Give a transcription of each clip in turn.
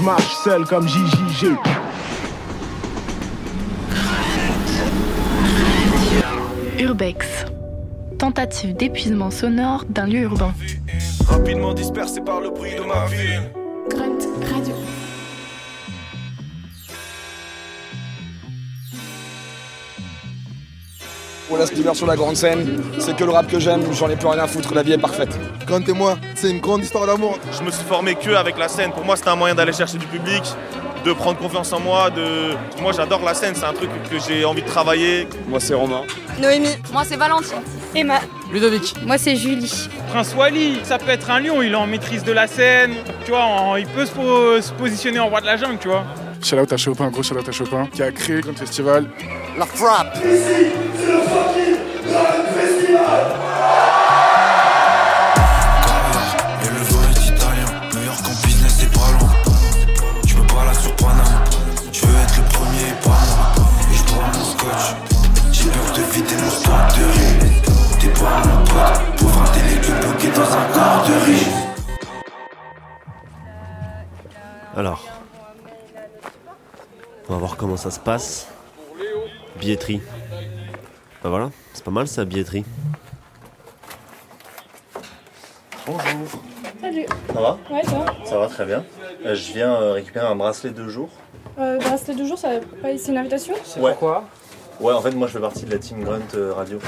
je marche seul comme JJG. Urbex. Tentative d'épuisement sonore d'un lieu urbain. Rapidement dispersé par le bruit de ma ville. Grunt Radio. Voilà ce l'hiver sur la grande scène, c'est que le rap que j'aime, j'en ai plus rien à foutre, la vie est parfaite. Quand et moi, c'est une grande histoire d'amour. Je me suis formé que avec la scène. Pour moi, c'était un moyen d'aller chercher du public, de prendre confiance en moi. De... Moi, j'adore la scène, c'est un truc que j'ai envie de travailler. Moi c'est Romain. Noémie. Moi, c'est Valentine. Emma. Ludovic. Moi, c'est Julie. Prince Wally, ça peut être un lion, il est en maîtrise de la scène, tu vois, en- il peut se, po- se positionner en roi de la jungle, tu vois. Shout out à Chopin, gros shout out à Chopin, qui a créé le festival. La frappe. Et le vol est italien, New York en business c'est pas loin. Je me balade sur Paname, je veux être le premier et pas moi. Et je prends mon scotch, j'ai peur de vider mon stock de riz. T'es pas mon pote, pauvre intellectuel bloqué dans un corps de riz. Alors, on va voir comment ça se passe. Billetterie. Bah voilà, c'est pas mal ça, billetterie. Bonjour. Salut. Ça va? Ouais, toi Ça va très bien. Euh, je viens euh, récupérer un bracelet de jour. euh, Bracelet de jour, ça va pas c'est une invitation? Ouais. Pourquoi Ouais, en fait, moi je fais partie de la team Grunt euh, Radio.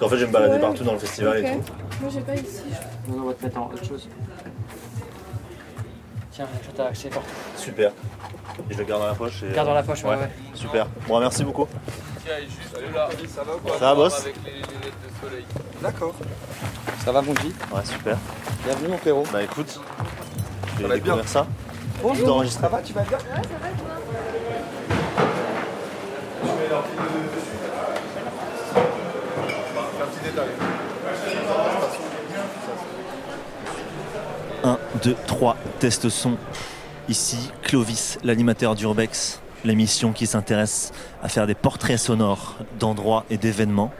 En fait, je vais me balader Ouais. partout dans le festival et tout. Moi, j'ai pas ici. je- Non, on va te mettre en autre chose. Tiens, je t'ai accès partout. Super. Et je le garde dans la poche. Et, Garde dans la poche, ouais, ouais. Super. Bon, merci beaucoup. Ça va, boss D'accord. Ça va mon petit Ouais, super. Bienvenue mon frérot. Bah écoute, je Ça vais va découvrir bien. ça. Bonjour. Ça va, tu vas bien Un, 2, 3, test son. Ici, Clovis, l'animateur d'Urbex, l'émission qui s'intéresse à faire des portraits sonores d'endroits et d'événements.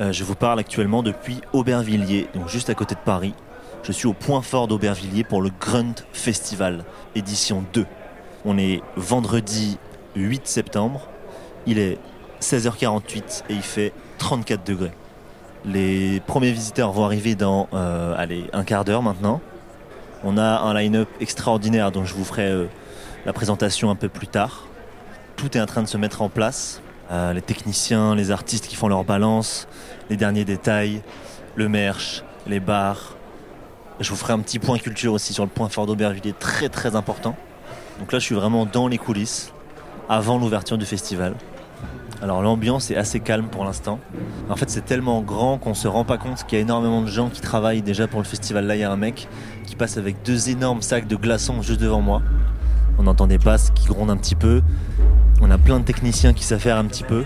Euh, je vous parle actuellement depuis Aubervilliers, donc juste à côté de Paris. Je suis au point fort d'Aubervilliers pour le Grunt Festival, édition 2. On est vendredi 8 septembre. Il est 16h48 et il fait 34 degrés. Les premiers visiteurs vont arriver dans euh, allez, un quart d'heure maintenant. On a un line-up extraordinaire dont je vous ferai euh, la présentation un peu plus tard. Tout est en train de se mettre en place. Euh, les techniciens, les artistes qui font leur balance, les derniers détails, le merch, les bars. Je vous ferai un petit point culture aussi sur le point fort d'Aubervilliers, très très important. Donc là, je suis vraiment dans les coulisses, avant l'ouverture du festival. Alors l'ambiance est assez calme pour l'instant. En fait, c'est tellement grand qu'on se rend pas compte qu'il y a énormément de gens qui travaillent déjà pour le festival. Là, il y a un mec qui passe avec deux énormes sacs de glaçons juste devant moi. On entend des passes qui grondent un petit peu. On a plein de techniciens qui faire un petit peu.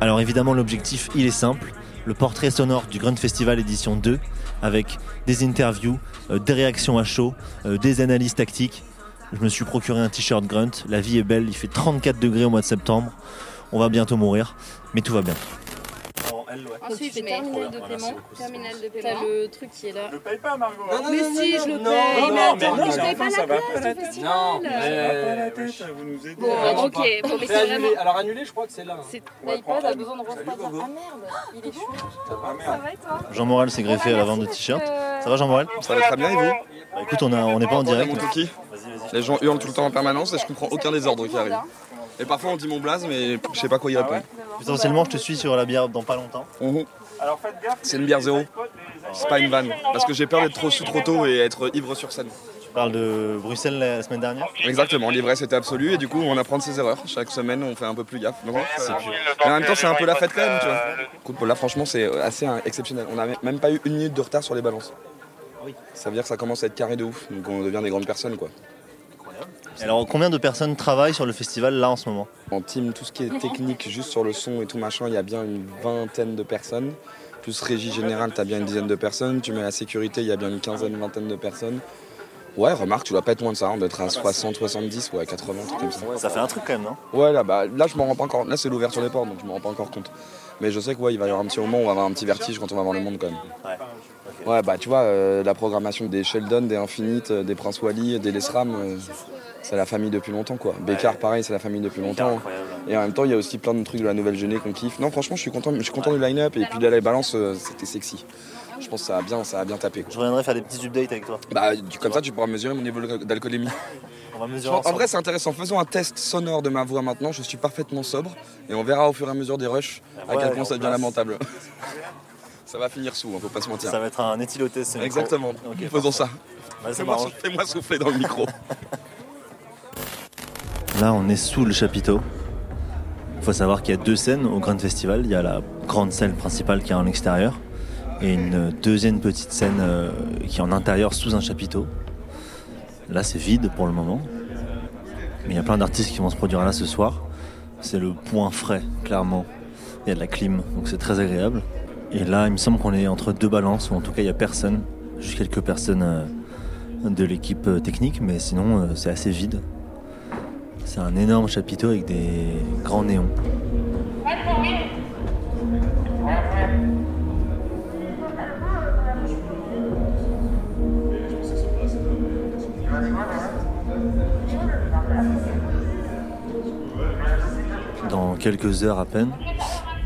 Alors évidemment, l'objectif, il est simple. Le portrait sonore du Grunt Festival édition 2 avec des interviews, euh, des réactions à chaud, euh, des analyses tactiques. Je me suis procuré un t-shirt Grunt. La vie est belle. Il fait 34 degrés au mois de septembre. On va bientôt mourir, mais tout va bien. Ensuite, tu fais terminal de paiement. Terminal de T'as le truc qui est là. Le paye pas, Margot. mais si, je le non, paye. non, mais non, attends, mais non, je mais paye pas la tête. Non, Ça va mais- pas la tête, vous nous aidez. Bon, Euh, ok, bon, mais c'est vraiment... Alors annuler, je crois que c'est là. C'est l'iPad a besoin de refroidir. Ah merde, il est chaud. Ah, Ça va et toi Jean Morel s'est greffé à la vente de t-shirts. Ça va Jean Morel Ça va très bien et vous Bah, Écoute, on a- on n'est pas en direct. Les gens hurlent tout le temps en permanence et je comprends aucun des ordres qui arrivent. Et parfois on dit mon blaze mais je sais pas quoi y répondre. Potentiellement, je te suis sur la bière dans pas longtemps. Alors faites gaffe. C'est une bière zéro. C'est pas une vanne. Parce que j'ai peur d'être trop sous trop tôt et être ivre sur scène. Tu parles de Bruxelles la semaine dernière Exactement, l'ivresse était absolue et du coup on apprend de ses erreurs. Chaque semaine on fait un peu plus gaffe. Donc, Mais en même temps c'est un peu la fête quand même, tu vois. Écoute, là franchement c'est assez exceptionnel. On n'a même pas eu une minute de retard sur les balances. Ça veut dire que ça commence à être carré de ouf. Donc on devient des grandes personnes quoi. Alors, combien de personnes travaillent sur le festival là en ce moment? En team, tout ce qui est technique, juste sur le son et tout machin, il y a bien une vingtaine de personnes. Plus régie générale, t'as bien une dizaine de personnes. Tu mets la sécurité, il y a bien une quinzaine, vingtaine de personnes. Ouais, remarque, tu dois pas être moins de ça, hein, d'être à 60, 70 ou à 80, un truc comme ça. Ça fait un truc quand même, non? Ouais, là, bah, là, je m'en rends pas encore. Là, c'est l'ouverture des portes, donc je m'en rends pas encore compte. Mais je sais que ouais, il va y avoir un petit moment où on va avoir un petit vertige quand on va voir le monde quand même. Ouais. Ouais, bah tu vois, euh, la programmation des Sheldon, des Infinite, euh, des Prince Wally, des Lesram, euh, c'est la famille depuis longtemps quoi. Bécard, pareil, c'est la famille depuis longtemps. Et en même temps, il y a aussi plein de trucs de la nouvelle jeunesse qu'on kiffe. Non, franchement, je suis content, je suis content du line-up et puis de la balance, euh, c'était sexy. Je pense que ça a bien, ça a bien tapé. Quoi. Je reviendrai faire des petits updates avec toi. Bah, du- comme ça, tu pourras mesurer mon niveau d'alcoolémie. On va mesurer En vrai, c'est intéressant. Faisons un test sonore de ma voix maintenant. Je suis parfaitement sobre et on verra au fur et à mesure des rushs à Ouais, quel point ça devient place. lamentable. ça va finir sous, hein, faut pas se mentir. Ça va être un éthylotest. Exactement. Faisons parfait. ça. M'arrange. fais-moi souffler dans le micro. Là, on est sous le chapiteau. Il faut savoir qu'il y a deux scènes au Grand Festival. Il y a la grande scène principale qui est en extérieur et une deuxième petite scène euh, qui est en intérieur sous un chapiteau. Là, c'est vide pour le moment. Mais il y a plein d'artistes qui vont se produire là ce soir. C'est le point frais, clairement. Il y a de la clim, donc c'est très agréable. Et là, il me semble qu'on est entre deux balances, ou en tout cas, il n'y a personne. Juste quelques personnes euh, de l'équipe euh, technique, mais sinon, c'est assez vide. C'est un énorme chapiteau avec des grands néons. Dans quelques heures à peine,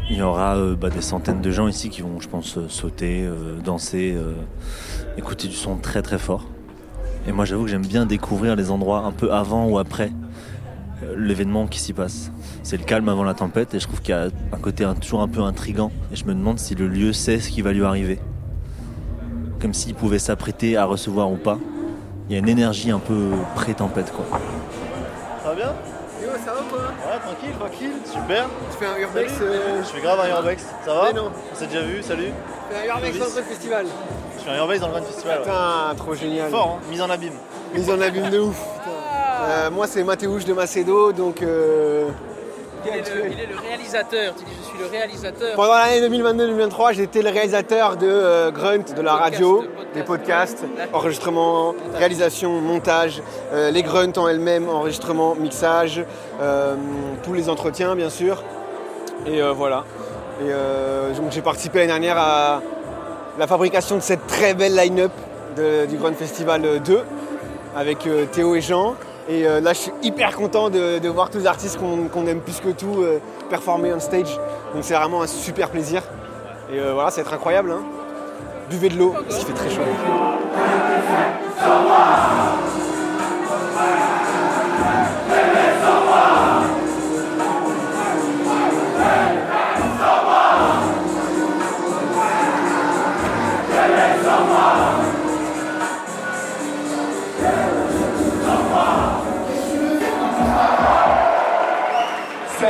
il y aura euh, bah, des centaines de gens ici qui vont, je pense, euh, sauter, euh, danser, écouter du son très très fort. Et moi, j'avoue que j'aime bien découvrir les endroits un peu avant ou après l'événement qui s'y passe. C'est le calme avant la tempête et je trouve qu'il y a un côté un- toujours un peu intrigant. Et je me demande si le lieu sait ce qui va lui arriver. Comme s'il pouvait s'apprêter à recevoir ou pas. Il y a une énergie un peu pré-tempête quoi. Ça va bien Yo, ça va quoi? Ouais, tranquille, tranquille, super. Tu fais un urbex euh, Je fais grave un urbex, ça va? Mais non. On s'est déjà vu, salut. Tu fais un urbex dans le festival. Je fais un urbex dans le Grand Festival. ouais. Putain, trop génial. Fort, hein mise en abîme. Mise en abîme de ouf. Euh, moi, c'est Mathéouche de Macedo, donc. euh, Il est, le, il est le réalisateur, tu dis je suis le réalisateur. Pendant l'année 2022-2023, j'étais le réalisateur de euh, Grunt, de la Podcast, radio, podcast, des podcasts, enregistrement, réalisation, montage, les Grunts en elles-mêmes, enregistrement, mixage, tous les entretiens bien sûr. Et voilà. Et donc j'ai participé l'année dernière à la fabrication de cette très belle line-up du Grunt Festival 2 avec Théo et Jean. Et euh, là, je suis hyper content de, voir tous les artistes qu'on aime plus que tout euh, performer on stage. Donc c'est vraiment un super plaisir. Et euh, voilà, ça va être incroyable. hein. Buvez de l'eau, parce qu'il fait très chaud.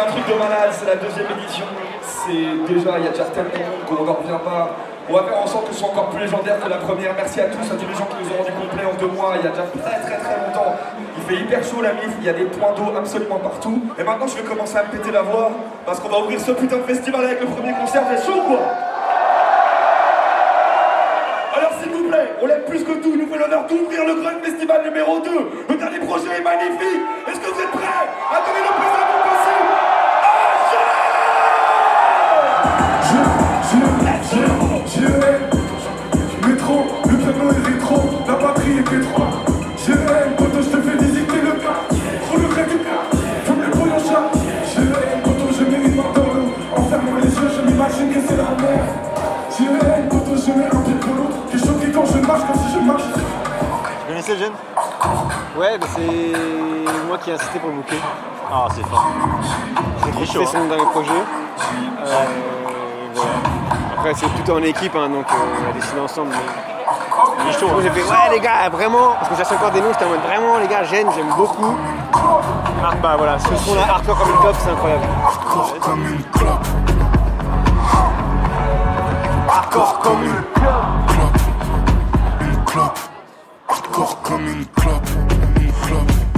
Un truc de malade, c'est la deuxième édition. C'est déjà, il y a déjà tellement de qu'on n'en revient pas. On va faire en sorte que ce soit encore plus légendaire que la première. Merci à tous, à tous les gens qui nous ont rendu complet en deux mois. Il y a déjà très très très longtemps. Il fait hyper chaud la mif, il y a des points d'eau absolument partout. Et maintenant, je vais commencer à me péter la voix parce qu'on va ouvrir ce putain de festival avec le premier concert. C'est chaud quoi? Alors s'il vous plaît, on l'aime plus que tout, nous fait l'honneur d'ouvrir le Grand Festival numéro 2. Le dernier projet est magnifique. Est-ce que vous êtes prêts? À donner le plus c'est la mer Je hais, quand je mets un pied pour l'autre Que choqué quand je marche, comme si je marche Vous connaissez le jeune? Ouais, bah c'est moi qui ai insisté pour le bouquet. Ah, c'est fort. J'ai trop Il est chaud, son hein. dernier projet. Euh, voilà. Après, c'est tout en équipe, hein, donc euh, on a décidé ensemble. Mais... Il est chaud, Moi, j'ai hein. fait, ouais, les gars, vraiment, parce que j'ai encore des noms, j'étais en mode vraiment, les gars, j'aime, j'aime beaucoup. Ah, bah voilà, ce son-là, hardcore comme une clope, c'est incroyable. Hardcore comme une clope Hardcore comme une clope. Une clope. Hardcore comme une clope. Une clope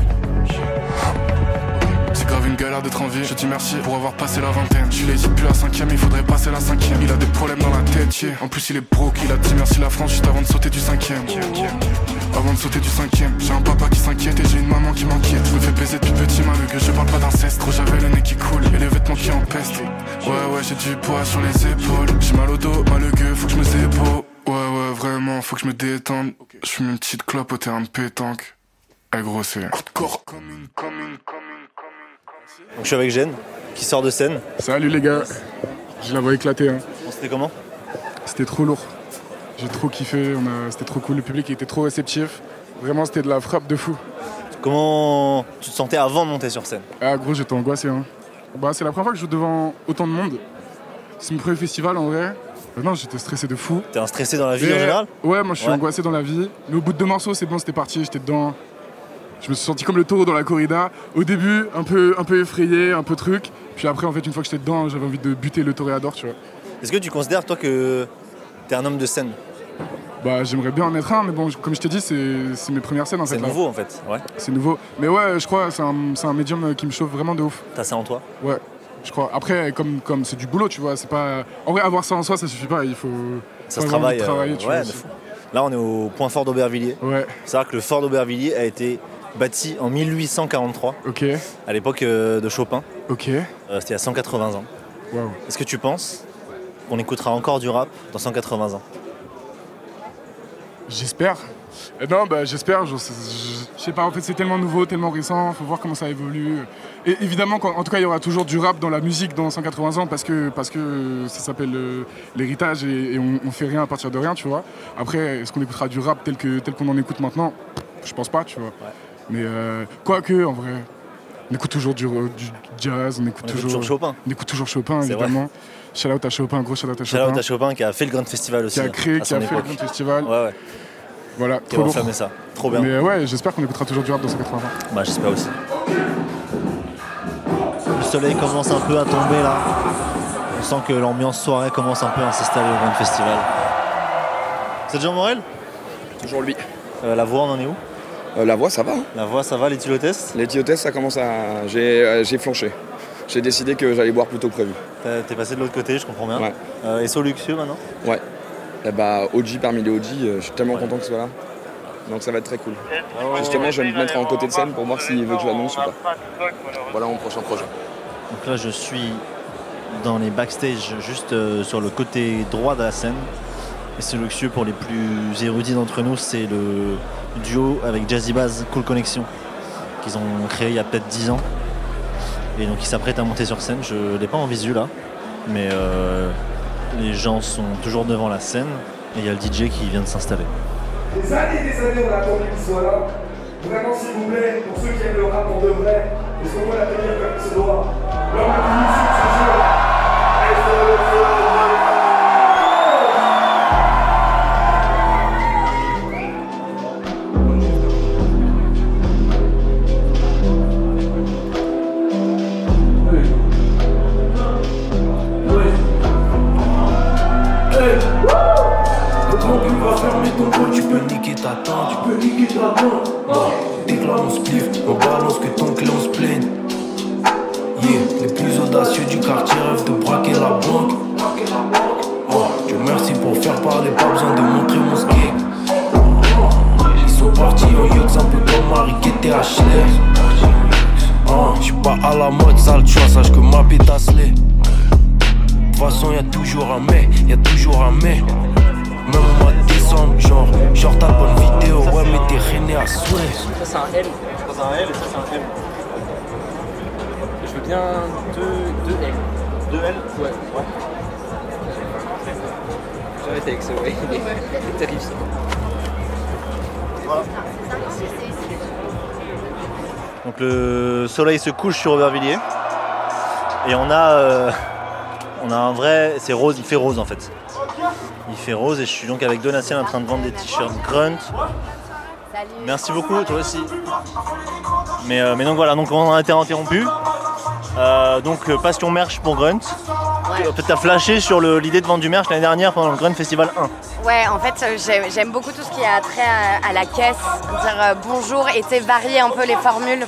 une galère d'être en vie. Je dis merci pour avoir passé la vingtaine. Je lazy depuis la cinquième, il faudrait passer la cinquième. Il a des problèmes dans la tête, yeah. En plus il est broke, il a dit merci la France juste avant de sauter du cinquième. Avant de sauter du cinquième. J'ai un papa qui s'inquiète et j'ai une maman qui m'inquiète. Je me fais baiser depuis petit malgré je parle pas d'inceste. Gros j'avais le nez qui coule et les vêtements qui empestent. Ouais ouais j'ai du poids sur les épaules. J'ai mal au dos, mal au gueux, faut que je me zébo Ouais, ouais, vraiment, faut que je me détende. Je fume une petite clope au terrain de pétanque. Eh gros, c'est hardcore. Donc je suis avec Gênes, qui sort de scène. Salut les gars. Je la vois éclater. Hein. Bon, C'était comment? C'était trop lourd. J'ai trop kiffé. A... C'était trop cool. Le public était trop réceptif. Vraiment, c'était de la frappe de fou. Comment tu te sentais avant de monter sur scène? Ah, gros, j'étais angoissé. Hein. Bah, c'est la première fois que je joue devant autant de monde. C'est mon premier festival en vrai. Euh, non, j'étais stressé de fou. T'es un stressé dans la vie en général? Ouais, moi je suis Ouais. angoissé dans la vie. Mais au bout de deux morceaux, c'est bon, c'était parti, j'étais dedans. Je me suis senti comme le taureau dans la corrida. Au début, un peu, un peu effrayé, un peu truc. Puis après, en fait, une fois que j'étais dedans, j'avais envie de buter le toréador, tu vois. Est-ce que tu considères, toi, que t'es un homme de scène? Bah, j'aimerais bien en être un, mais bon, comme je t'ai dit, c'est c'est mes premières scènes en fait. C'est là. nouveau, en fait. Ouais. C'est nouveau. Mais ouais, je crois, c'est un, c'est un médium qui me chauffe vraiment de ouf. T'as ça en toi? Ouais, je crois. Après, comme comme c'est du boulot, tu vois, c'est pas. En vrai, avoir ça en soi, ça suffit pas. Il faut. Ça se travaille. euh, travailler, tu ouais, vois. Là, on est au point fort d'Aubervilliers. Ouais. C'est-à-dire que le fort d'Aubervilliers a été bâti en 1843. Ok. À l'époque euh, de Chopin. Ok. Euh, C'était a 180 ans. Est-ce que tu penses qu'on écoutera encore du rap dans 180 ans? J'espère. Euh, Non, bah j'espère. Je, sais pas, en fait, c'est tellement nouveau, tellement récent. Faut voir comment ça évolue. Et évidemment, en tout cas, il y aura toujours du rap dans la musique dans 180 ans parce que, parce que ça s'appelle euh, l'héritage et, et on, on fait rien à partir de rien, tu vois. Après, est-ce qu'on écoutera du rap tel que tel qu'on en écoute maintenant? Je pense pas, tu vois. Mais euh, quoique, en vrai, on écoute toujours du, du jazz, on écoute, On écoute toujours Chopin. On écoute toujours Chopin, évidemment. Shout out à Chopin, gros shout out à Shout Chopin. out à Chopin qui a fait le Grand Festival aussi. Qui a hein, créé, à qui son a fait le. Grand Festival. Ouais, ouais. Voilà, Qui trop lourd. ça. Trop bien. Mais ouais, j'espère qu'on écoutera toujours du rap dans 180 ans. Bah, j'espère aussi. Le soleil commence un peu à tomber là. On sent que l'ambiance soirée commence un peu à s'installer au Grand Festival. C'est Jean Morel? Toujours lui. Euh, la voix, on en est où? Euh, la voix, ça va. hein. La voix, ça va, Les tests, ça commence à. J'ai euh, j'ai flanché. J'ai décidé que j'allais boire plus tôt que prévu. T'es passé de l'autre côté, je comprends bien. Ouais. Euh, et luxueux maintenant? Ouais. Et bah, OG parmi les OG, euh, je suis tellement content que ce soit là. Donc ça va être très cool. Justement, je vais me mettre en côté de scène pour voir s'il veut que je l'annonce ou pas. Voilà mon prochain projet. Donc là, je suis dans les backstage, juste euh, sur le côté droit de la scène. Et c'est luxueux pour les plus érudits d'entre nous, c'est le duo avec Jazzy Bass Cool Connection qu'ils ont créé il y a peut-être 10 ans. Et donc ils s'apprêtent à monter sur scène. Je ne l'ai pas en visu là, mais euh, les gens sont toujours devant la scène et il y a le DJ qui vient de s'installer. Des années et des années, on a attendu qu'il soit là. Vraiment, s'il vous plaît, pour ceux qui aiment le rap en de vrai, est-ce qu'on peut l'accueillir comme il se doit soleil se couche sur Aubervilliers et on a, euh, on a un vrai, c'est rose, il fait rose en fait. Il fait rose et je suis donc avec Donatien en train de vendre des t-shirts Grunt. Merci beaucoup, toi aussi. Mais, euh, mais donc voilà, donc on a été interrompu. Euh, donc passion merch pour Grunt. T'as flashé sur l'idée de vendre du merch l'année dernière pendant le Grunt Festival 1. Ouais, en fait, euh, j'aime beaucoup tout ce qui a trait à, à la caisse, dire euh, bonjour et varier un peu les formules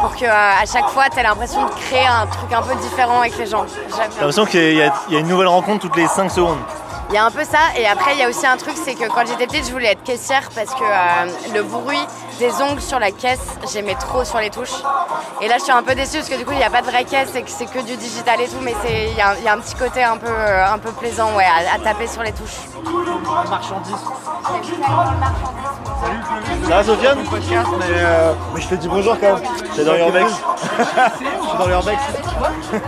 pour que euh, à chaque fois, tu aies l'impression de créer un truc un peu différent avec les gens. J'ai l'impression qu'il y, y a une nouvelle rencontre toutes les 5 secondes. Il y a un peu ça, et après, il y a aussi un truc, c'est que quand j'étais petite, je voulais être caissière parce que euh, le bruit des ongles sur la caisse, j'aimais trop sur les touches. Et là, je suis un peu déçue parce que du coup, il n'y a pas de vraie caisse et que c'est que du digital et tout, mais c'est- il y, a un- il y a un petit côté un peu, euh, un peu plaisant ouais, à, à taper sur les touches. marchandise. Ça va Sofiane? Mais, euh, mais je te dis bonjour quand même. T'es dans l'urbex Je suis dans l'urbex.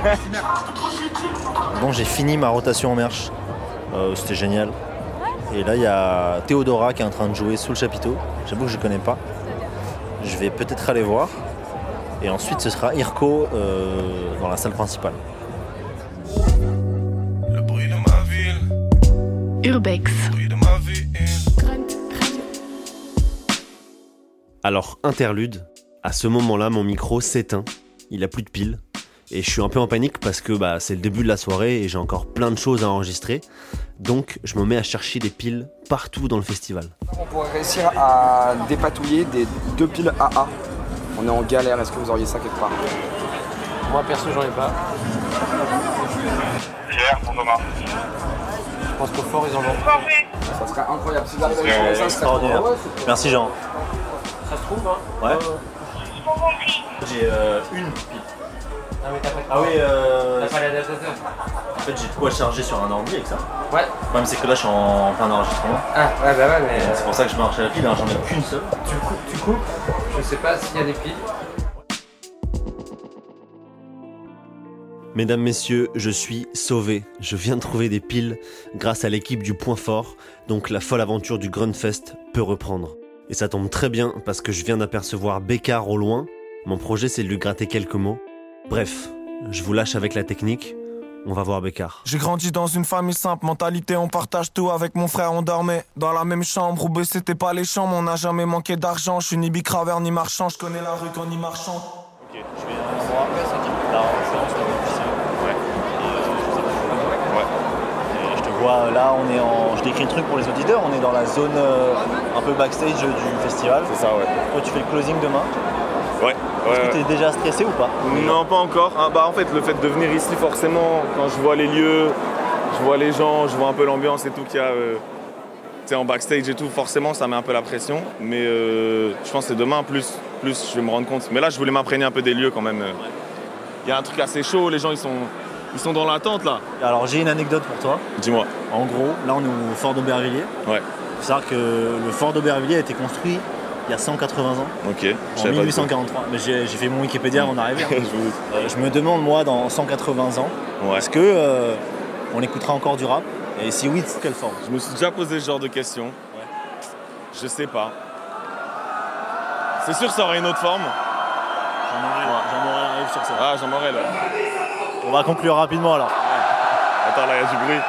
Bon, j'ai fini ma rotation en merch. Euh, C'était génial. Et là, il y a Théodora qui est en train de jouer sous le chapiteau. J'avoue que je connais pas. Je vais peut-être aller voir. Et ensuite, ce sera Irko euh, dans la salle principale. Urbex. Alors, interlude, à ce moment-là, mon micro s'éteint, il a plus de piles, et je suis un peu en panique parce que bah, c'est le début de la soirée et j'ai encore plein de choses à enregistrer, donc je me mets à chercher des piles partout dans le festival. On pourrait réussir à dépatouiller des deux piles AA. On est en galère, est-ce que vous auriez ça quelque part? Moi perso j'en ai pas. Hier, pour Thomas. Je pense qu'au fort ils en ont. Ça serait incroyable. Si vous arrivez à C'est trouver ça, serait. Merci Jean. Ça se trouve hein Ouais. J'ai euh, une pile. Ah mais t'as pas Ah oui, euh... T'as pas l'adaptateur En fait, j'ai de quoi charger sur un ordi avec ça. Ouais. Le problème, c'est que là, je suis en plein enregistrement. Ah ouais bah ouais mais. C'est pour ça que je marche à la pile, hein, j'en ai qu'une seule. Tu coupes, tu coupes. Je sais pas s'il y a des piles. Mesdames, messieurs, je suis sauvé. Je viens de trouver des piles grâce à l'équipe du Point Fort, donc la folle aventure du Grunfest peut reprendre. Et ça tombe très bien parce que je viens d'apercevoir Bécard au loin. Mon projet, c'est de lui gratter quelques mots. Bref, je vous lâche avec la technique. On va voir Bécard. J'ai grandi dans une famille simple, mentalité on partage tout avec mon frère, on dormait dans la même chambre. Roubaix c'était pas les chambres, on n'a jamais manqué d'argent. Je suis ni bicraveur ni marchand, je connais la rue qu'en y marchant. Ok, je vais Là, c'est en ce moment officiel. Ouais. Et je te vois là, on est en. Je décris le truc pour les auditeurs, on est dans la zone euh, un peu backstage du festival. C'est ça, ouais. Toi, tu fais le closing demain. Ouais. Est-ce que tu es déjà stressé ou pas Non, pas encore. Ah, bah, en fait, le fait de venir ici, forcément, quand je vois les lieux, je vois les gens, je vois un peu l'ambiance et tout qu'il y a euh, en backstage et tout, forcément, ça met un peu la pression. Mais euh, je pense que c'est demain, plus, plus je vais me rendre compte. Mais là, je voulais m'imprégner un peu des lieux quand même. Il y a un truc assez chaud, les gens, ils sont, ils sont dans l'attente là. Alors, j'ai une anecdote pour toi. Dis-moi. En gros, là, on est au fort d'Aubervilliers. Ouais. Faut savoir que le fort d'Aubervilliers a été construit il y a 180 ans. Ok. En savais pas du tout. 1843. Mais j'ai fait mon Wikipédia avant d'arriver. hein. Euh, je me demande, moi, dans 180 ans, est-ce que euh, on écoutera encore du rap? Et si oui, sous quelle forme? Je me suis déjà posé ce genre de questions. Je sais pas. C'est sûr que ça aurait une autre forme. Jean Morel arrive sur ça. Ah, Jean Morel. ouais. On va conclure rapidement alors. Attends, là, il y a du bruit.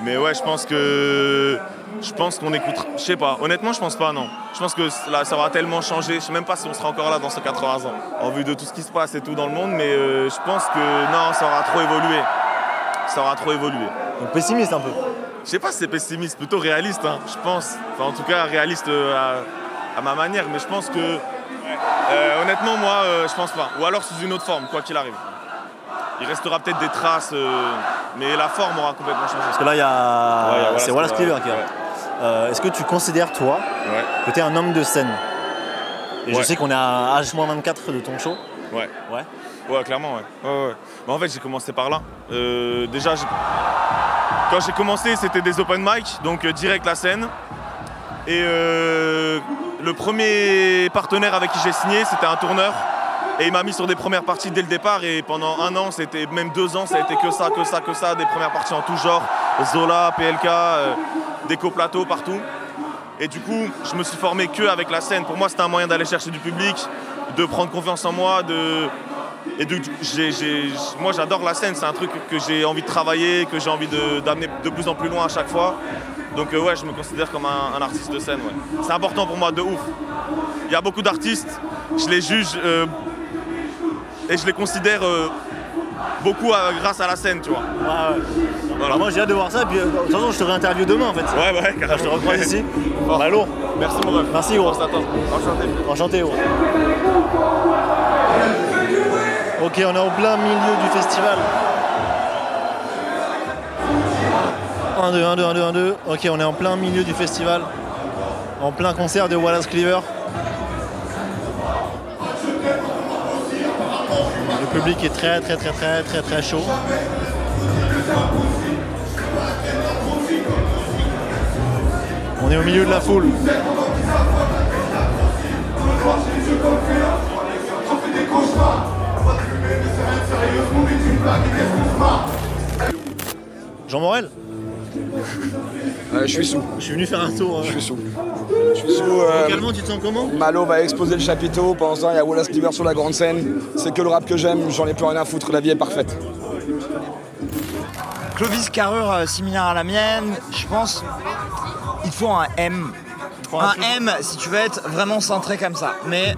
Mais ouais, je pense que. Je pense qu'on écoutera. Je sais pas. Honnêtement, je pense pas, non. Je pense que là, ça aura tellement changé. Je sais même pas si on sera encore là dans 180 ans. En vue de tout ce qui se passe et tout dans le monde. Mais euh, je pense que non, ça aura trop évolué. Ça aura trop évolué. Donc pessimiste un peu. Je sais pas si c'est pessimiste, plutôt réaliste, hein, je pense. Enfin, en tout cas, réaliste euh, à, à ma manière. Mais je pense que. euh, honnêtement, moi, je pense pas. Ou alors sous une autre forme, quoi qu'il arrive. Il restera peut-être des traces, euh, mais la forme aura complètement changé. Parce que là, il y a. Ouais, a c'est Wallace Cleaver, qui ouais. Euh, Est-ce que tu considères, toi, que tu es un homme de scène? Et je sais qu'on est à H-24 de ton show. Ouais. Ouais. Ouais, clairement, ouais. ouais, ouais. Bah, en fait, j'ai commencé par là. Euh, déjà, quand j'ai commencé, c'était des open mic, donc euh, direct la scène. Et euh, le premier partenaire avec qui j'ai signé, c'était un tourneur. Et il m'a mis sur des premières parties dès le départ. Et pendant un an, c'était même deux ans, ça a été que ça, que ça, que ça. Des premières parties en tout genre. Zola, PLK, euh, déco plateau partout. Et du coup, je me suis formé que avec la scène. Pour moi, c'était un moyen d'aller chercher du public, de prendre confiance en moi, de... Et de, j'ai- moi, j'adore la scène. C'est un truc que j'ai envie de travailler, que j'ai envie d'amener de, plus en plus loin à chaque fois. Donc euh, ouais, je me considère comme un, un artiste de scène. ouais. C'est important pour moi, de ouf. Il y a beaucoup d'artistes, je les juge euh, et je les considère euh, beaucoup euh, grâce à la scène, tu vois. Ouais, ouais. Bah, moi, j'ai hâte de voir ça. Et puis, euh, de toute façon, je te réinterview demain en fait. Ouais, ouais, Là, je te recroise ici. Bah, lourd. Merci, mon ref. Merci, gros. Enchanté. Enchanté, gros. Ok, on est en plein milieu du festival. 1, 2, 1, 2, 1, 2, 1, 2. Ok, on est en plein milieu du festival. En plein concert de Wallace Cleaver. Le public est très très très très très très chaud. On est au milieu de la foule. Jean Morel? Euh, je suis sous. Je suis venu faire un tour. Je suis sous. Je suis sous. euh, Vocalement, tu te sens comment? Malo va exploser le chapiteau. Pendant ce temps, il y a Wallace Cleaver sur la grande scène. C'est que le rap que j'aime, j'en ai plus rien à foutre. La vie est parfaite. Clovis, carrure euh, similaire à la mienne, je pense il te faut un M. Un M si tu veux être vraiment centré comme ça. Mais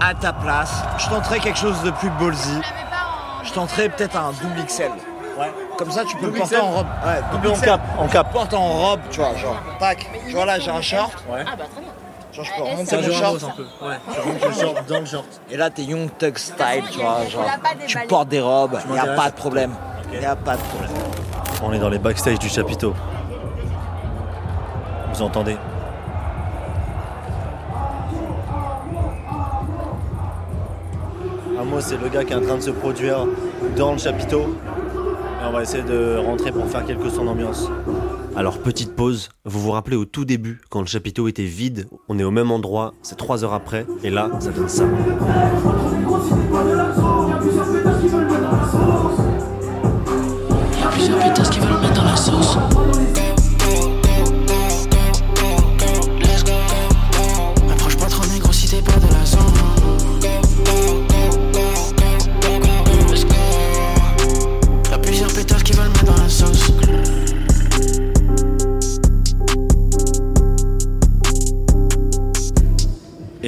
à ta place, je tenterai quelque chose de plus ballsy. Je tenterai peut-être un double XL. Ouais. Comme ça, tu peux le porter en robe. Ouais, double En XL. cap, en cap. Tu le portes en robe, tu vois, genre. Tac. Tu vois là, j'ai un short. Ouais. Ah bah très bien. Genre, je peux Eh, remonter jeu short. Un peu. Ouais. Tu rentres le short dans le short. Et là, t'es Young Thug style, tu vois. Genre, tu portes des robes, Je y a pas de problème. Y a pas de problème. On est dans les backstage du chapiteau. Vous entendez? Amos, c'est le gars qui est en train de se produire dans le chapiteau. Et on va essayer de rentrer pour faire quelques sons d'ambiance. Alors, petite pause. Vous vous rappelez au tout début, quand le chapiteau était vide, on est au même endroit, c'est trois heures après, et là, ça donne ça. Y'a plusieurs pétasses qui veulent mettre dans la sauce.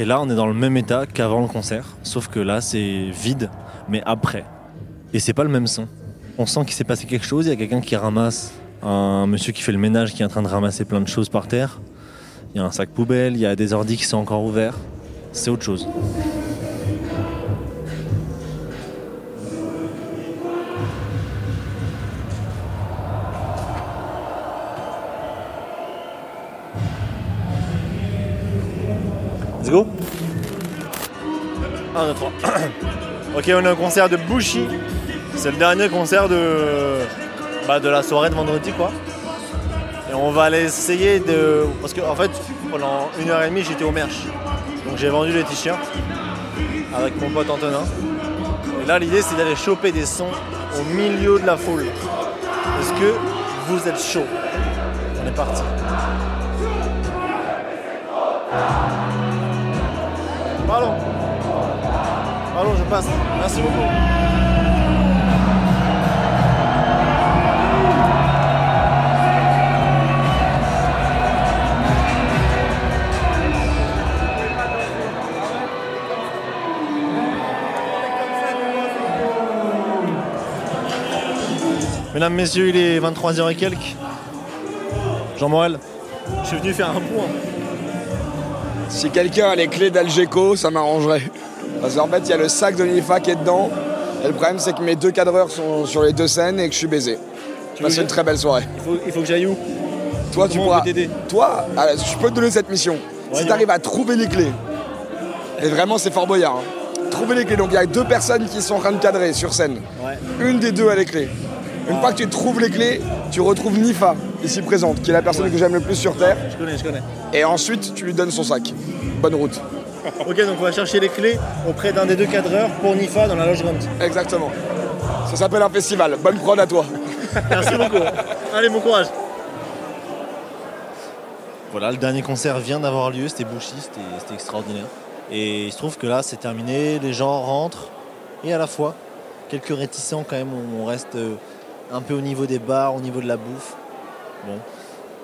Là, on est dans le même état qu'avant le concert, sauf que là, c'est vide, mais après. Et c'est pas le même son. On sent qu'il s'est passé quelque chose, il y a quelqu'un qui ramasse, un monsieur qui fait le ménage qui est en train de ramasser plein de choses par terre. Il y a un sac poubelle, il y a des ordis qui sont encore ouverts. C'est autre chose. Let's go 1, 2, 3. ok, on a un concert de Bushi. C'est le dernier concert de, bah, de la soirée de vendredi, quoi. Et on va aller essayer de. Parce que, en fait, pendant une heure et demie, j'étais au merch. Donc j'ai vendu les t-shirts avec mon pote Antonin. Et là, l'idée, c'est d'aller choper des sons au milieu de la foule. Est-ce que vous êtes chaud On est parti. Pardon. Pardon, je passe. Merci beaucoup. Mesdames, messieurs, il est 23h et quelques. Jean Morel, je suis venu faire un point. Si quelqu'un a les clés d'Algeco, ça m'arrangerait. Parce qu'en fait, il y a le sac de Nifa qui est dedans. Et le problème, c'est que mes deux cadreurs sont sur les deux scènes et que je suis baisé. Veux- une très belle soirée. Il faut, il faut que j'aille où Toi, tu Comment pourras. Toi, ah, je peux te donner cette mission. Ouais, si tu arrives à trouver les clés, et vraiment, c'est Fort Boyard. hein. Trouver les clés. Donc, il y a deux personnes qui sont en train de cadrer sur scène. Ouais. Une des deux a les clés. Une fois que tu trouves les clés, tu retrouves Nifa, ici présente, qui est la personne que j'aime le plus sur Terre. Je connais, je connais. Et ensuite, tu lui donnes son sac. Bonne route. Ok, donc on va chercher les clés auprès d'un des deux cadreurs pour Nifa dans la loge Grunt. Exactement. Ça s'appelle un festival. Bonne prod à toi. Merci beaucoup. Allez, bon courage. Voilà, le dernier concert vient d'avoir lieu, c'était c'était c'était extraordinaire. Et il se trouve que là, c'est terminé, les gens rentrent, et à la fois, quelques réticents quand même, on reste euh, un peu au niveau des bars, au niveau de la bouffe. Bon,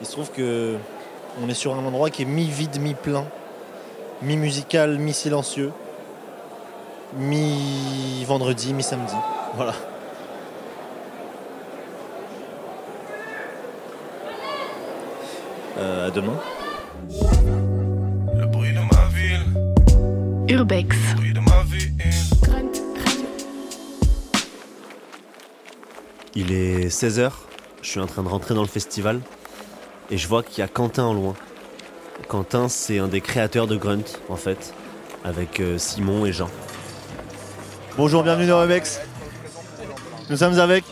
il se trouve que on est sur un endroit qui est mi-vide, mi-plein, mi-musical, mi-silencieux, mi-vendredi, mi-samedi. Voilà. Euh, à demain. Le bruit de ma ville, Urbex. le bruit de ma vie. Il est 16h, je suis en train de rentrer dans le festival et je vois qu'il y a Quentin en loin. Quentin, c'est un des créateurs de Grunt, en fait, avec euh, Simon et Jean. Bonjour, bienvenue dans Webex. Nous sommes avec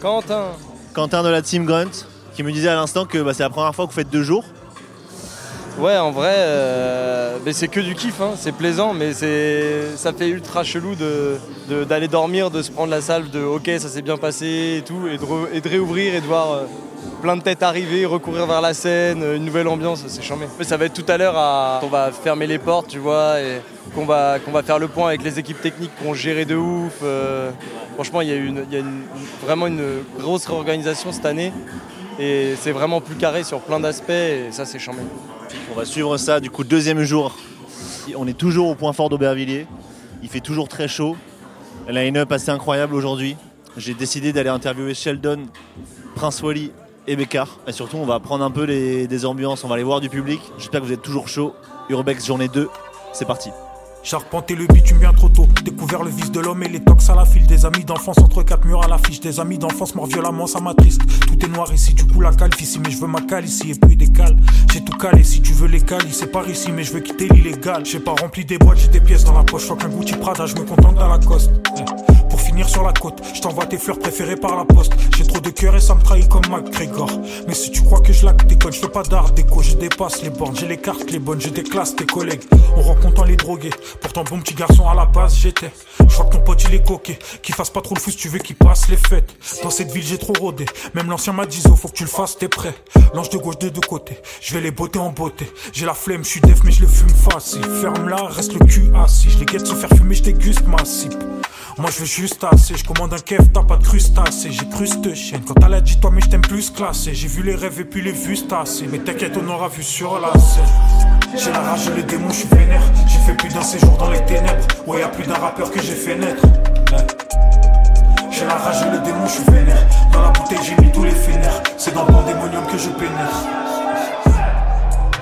Quentin. Quentin de la team Grunt qui me disait à l'instant que bah, c'est la première fois que vous faites deux jours. Ouais, en vrai, euh, c'est que du kiff, hein. c'est plaisant, mais ça fait ultra chelou de, d'aller dormir, de se prendre la salve de ok, ça s'est bien passé et tout, et de, réouvrir et de voir euh, plein de têtes arriver, recourir vers la scène, euh, une nouvelle ambiance, c'est chambé. Mais ça va être tout à l'heure, à, on va fermer les portes, tu vois, et qu'on va, qu'on va faire le point avec les équipes techniques qui ont géré de ouf. franchement, il y a, une, vraiment une grosse réorganisation cette année. Et c'est vraiment plus carré sur plein d'aspects et ça c'est On va suivre ça du coup deuxième jour. On est toujours au point fort d'Aubervilliers. Il fait toujours très chaud. Line-up assez incroyable aujourd'hui. J'ai décidé d'aller interviewer Sheldon, Prince Wally et Bécard. Et surtout on va prendre un peu des ambiances, on va aller voir du public. J'espère que vous êtes toujours chaud. Urbex journée 2, c'est parti. Charpenter le bitume bien trop tôt. Découvert le vice de l'homme et les tox à la file. Des amis d'enfance entre quatre murs à l'affiche. Des amis d'enfance morts violemment, ça m'attriste. Tout est noir ici, du coup la calme ici. Mais je veux ma cale ici et puis des cales. J'ai tout calé si tu veux les cales. C'est par ici, mais je veux quitter l'illégal. J'ai pas rempli des boîtes, j'ai des pièces dans la poche. Faut qu'un Gucci Prada, je me contente dans la coste. Finir sur la côte, je t'envoie tes fleurs préférées par la poste. J'ai trop de cœur et ça me trahit comme McGregor. Mais si tu crois que je la déconne, je fais pas d'art déco, je dépasse les bornes. J'ai les cartes les bonnes, je déclasse tes collègues. On rencontre les drogués. Pourtant, bon petit garçon à la base, j'étais. Je vois que ton pote il est coquet. Qu'il fasse pas trop le fou si tu veux qu'il passe les fêtes. Dans cette ville, j'ai trop rodé. Même l'ancien m'a dit, oh, faut que tu le fasses, t'es prêt. L'ange de gauche de deux côtés. Je vais les botter en beauté. J'ai la flemme, je suis def, mais je le fume facile. Ferme là, reste le cul assis. Je les guette se faire fumer, je déguste ma. Moi je veux juste assez, je commande un kef, t'as pas de crustacé, j'ai cru cette chaîne. Quand elle a dit toi mais je t'aime plus classé, j'ai vu les rêves et puis les vues. Mais t'inquiète, on aura vu sur la scène. J'ai la rage les démons, je suis vénère. J'ai fait plus d'un séjour dans les ténèbres. Ouais, y a plus d'un rappeur que j'ai fait naître. J'ai la rage les démons, je suis vénère. Dans la bouteille, j'ai mis tous les fénères. C'est dans le pandémonium que je pénètre.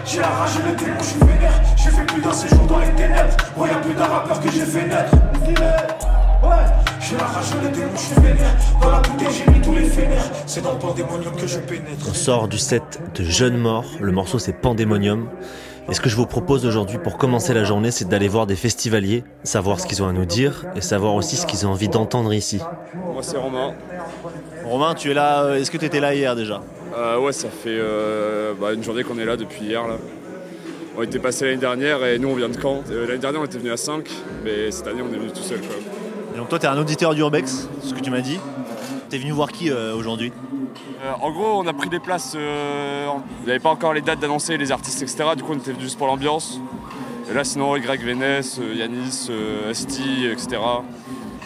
J'ai la rage les démons, je suis vénère. J'ai fait plus d'un séjour dans les ténèbres. Ouais, y a plus d'un rappeur que j'ai fait naître. J'ai la rage et les démons, je suis vénère. Dans la bouteille, j'ai mis tous les fénères. C'est dans le pandémonium que je pénètre. On sort du set de Jeune Mort, le morceau c'est Pandémonium. Et ce que je vous propose aujourd'hui pour commencer la journée, c'est d'aller voir des festivaliers, savoir ce qu'ils ont à nous dire et savoir aussi ce qu'ils ont envie d'entendre ici. Moi c'est Romain. Romain, tu es là, euh, est-ce que tu étais là hier déjà? Euh, ouais, ça fait euh, bah, une journée qu'on est là depuis hier. Là. On était passé l'année dernière et nous on vient de Caen. L'année dernière on était venu à 5, mais cette année on est venu tout seul. Quoi. Et donc toi, tu es un auditeur d'Urbex, ce que tu m'as dit. T'es venu voir qui euh, aujourd'hui Euh, en gros, on a pris des places. euh, il n'y avait pas encore les dates d'annoncer, les artistes, etc. Du coup, on était venu juste pour l'ambiance. Et là, sinon, Greg Vénès, euh, Yanis, Esti, etc.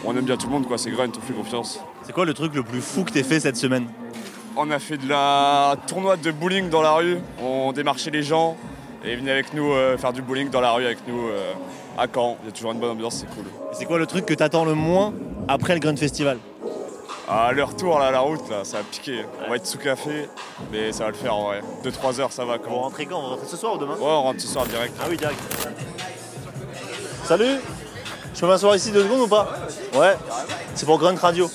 On aime bien tout le monde, quoi. C'est Grunt, on fait confiance. C'est quoi le truc le plus fou que t'aies fait cette semaine On a fait de la tournoi de bowling dans la rue. On démarchait les gens et ils venaient avec nous faire du bowling dans la rue avec nous à Caen. Il y a toujours une bonne ambiance, c'est cool. Et C'est quoi le truc que t'attends le moins après le Grunt Festival? À le retour, là, la route, là, ça va piquer. On va être sous café, mais ça va le faire en vrai. 2-3 heures, ça va. Quand On rentre quand? On rentre ce soir ou demain? Ouais, on rentre ce soir direct. Ah oui, direct. Salut Je peux m'asseoir ici deux secondes ou pas? Ouais. C'est pour Grunt Radio.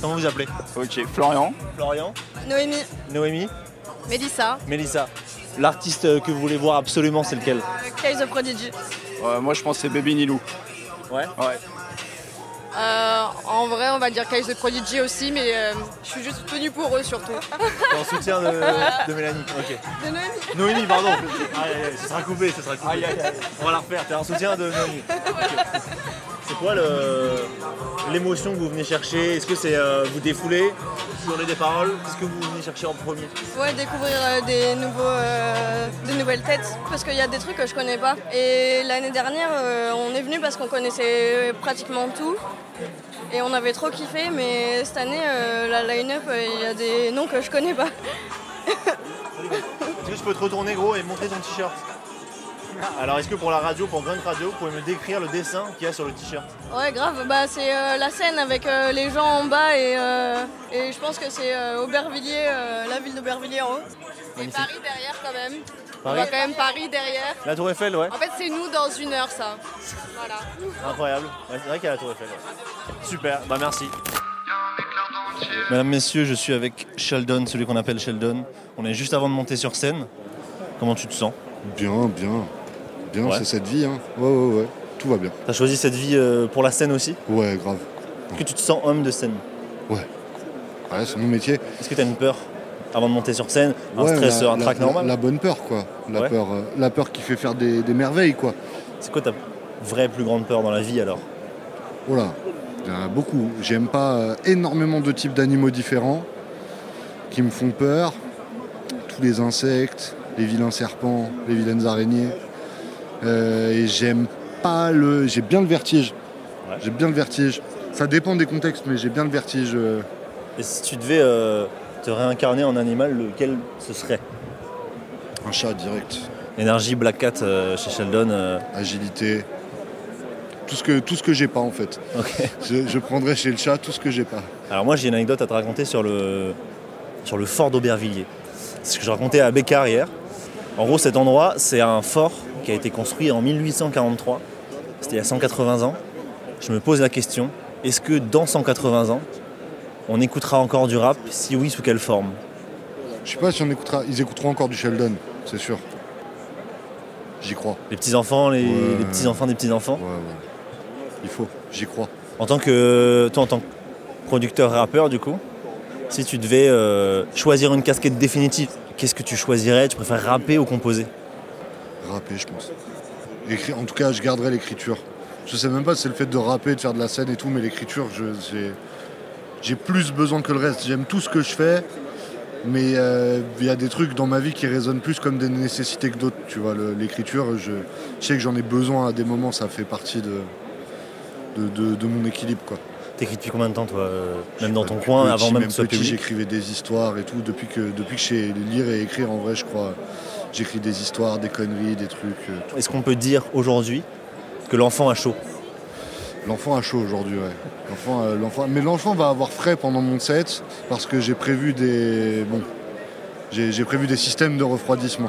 Comment vous appelez? Ok, Florian. Florian Noémie, Noémie Mélissa, Mélissa L'artiste euh, que vous voulez voir absolument, c'est lequel? Case of Prodigy. Euh, moi je pense que c'est Baby Nilou. Ouais Ouais. Euh, en vrai, on va dire Case of Prodigy aussi, mais euh, je suis juste venue pour eux surtout. T'es en soutien de, de Mélanie. Ok. De Noémie. Noémie, pardon. Aïe, aïe, aïe, ce sera coupé, ce sera coupé. On va la refaire. T'es en soutien de Noémie. Ok. C'est quoi le- l'émotion que vous venez chercher Est-ce que c'est euh, vous défouler Journée des paroles Qu'est-ce que vous venez chercher en premier Ouais, découvrir euh, des, nouveaux, euh, des nouvelles têtes, parce qu'il y a des trucs que je connais pas. Et l'année dernière, euh, on est venu parce qu'on connaissait pratiquement tout. Et on avait trop kiffé, mais cette année, euh, la line-up, euh, il y a des noms que je connais pas. Est-ce que je peux te retourner gros et montrer ton t-shirt Alors est-ce que pour la radio, pour Grunt Radio, vous pouvez me décrire le dessin qu'il y a sur le t-shirt Ouais, grave, bah, c'est euh, la scène avec euh, les gens en bas et, euh, et je pense que c'est euh, Aubervilliers, euh, la ville d'Aubervilliers en haut. Et Magnifique. Paris derrière quand même. On Paris voit quand même Paris derrière. La Tour Eiffel, ouais. En fait, c'est nous dans une heure, ça. Voilà. Incroyable. Ouais, c'est vrai qu'il y a la Tour Eiffel. ouais. Super, bah merci. Mesdames, Messieurs, je suis avec Sheldon, celui qu'on appelle Sheldon. On est juste avant de monter sur scène. Comment tu te sens? Bien, bien. Bien, Ouais. c'est cette vie. Hein. Ouais, ouais, ouais. Tout va bien. T'as choisi cette vie euh, pour la scène aussi? Ouais, grave. Est-ce que tu te sens homme de scène? Ouais. Ouais, c'est mon métier. Est-ce que t'as une peur avant de monter sur scène? Un Ouais, stress, la, un la- normal? La bonne peur, quoi. La, Ouais. peur, euh, la peur qui fait faire des, des merveilles, quoi. C'est quoi ta vraie plus grande peur dans la vie alors? Oh là, il y en a beaucoup. J'aime pas euh, énormément de types d'animaux différents qui me font peur. Tous les insectes, les vilains serpents, les vilaines araignées. Euh, et j'aime pas le. J'ai bien le vertige. J'ai bien le vertige. Ça dépend des contextes, mais j'ai bien le vertige. euh. Et si tu devais euh, te réincarner en animal, lequel ce serait? Un chat direct. Énergie Black Cat euh, chez Sheldon. euh, Agilité. Tout ce que, tout ce que j'ai pas en fait. Je, je prendrais chez le chat tout ce que j'ai pas. Alors moi j'ai une anecdote à te raconter sur le, sur le fort d'Aubervilliers. C'est ce que je racontais à Bécard hier. En gros cet endroit c'est un fort qui a été construit en 1843. C'était il y a 180 ans. Je me pose la question, est-ce que dans 180 ans, on écoutera encore du rap Si oui, sous quelle forme? Je sais pas si on écoutera. Ils écouteront encore du Sheldon, c'est sûr. J'y crois. Les petits-enfants, les, Ouais. les petits-enfants des petits-enfants? Ouais, ouais. Il faut, j'y crois. En tant que toi, en tant que producteur rappeur, du coup, si tu devais euh, choisir une casquette définitive, qu'est-ce que tu choisirais? Tu préfères rapper ou composer? Rapper, je pense. Écri- En tout cas, je garderai l'écriture. Je sais même pas si c'est le fait de rapper, de faire de la scène et tout, mais l'écriture, j'ai- plus besoin que le reste. J'aime tout ce que je fais, mais euh, il y a des trucs dans ma vie qui résonnent plus comme des nécessités que d'autres. Tu vois, l'écriture, je, je sais que j'en ai besoin à des moments, ça fait partie de, de, de- de mon équilibre, quoi. T'écris depuis combien de temps, toi euh, Même dans ton Depuis coin, petit, avant même que j'écrivais des histoires et tout. Depuis que, depuis que je sais lire et écrire, en vrai, je crois, j'écris des histoires, des conneries, des trucs. euh. Est-ce qu'on peut dire aujourd'hui que l'enfant a chaud? L'enfant a chaud aujourd'hui, ouais. L'enfant, euh, l'enfant- Mais l'enfant va avoir frais pendant mon set parce que j'ai prévu des. Bon. J'ai j'ai prévu des systèmes de refroidissement.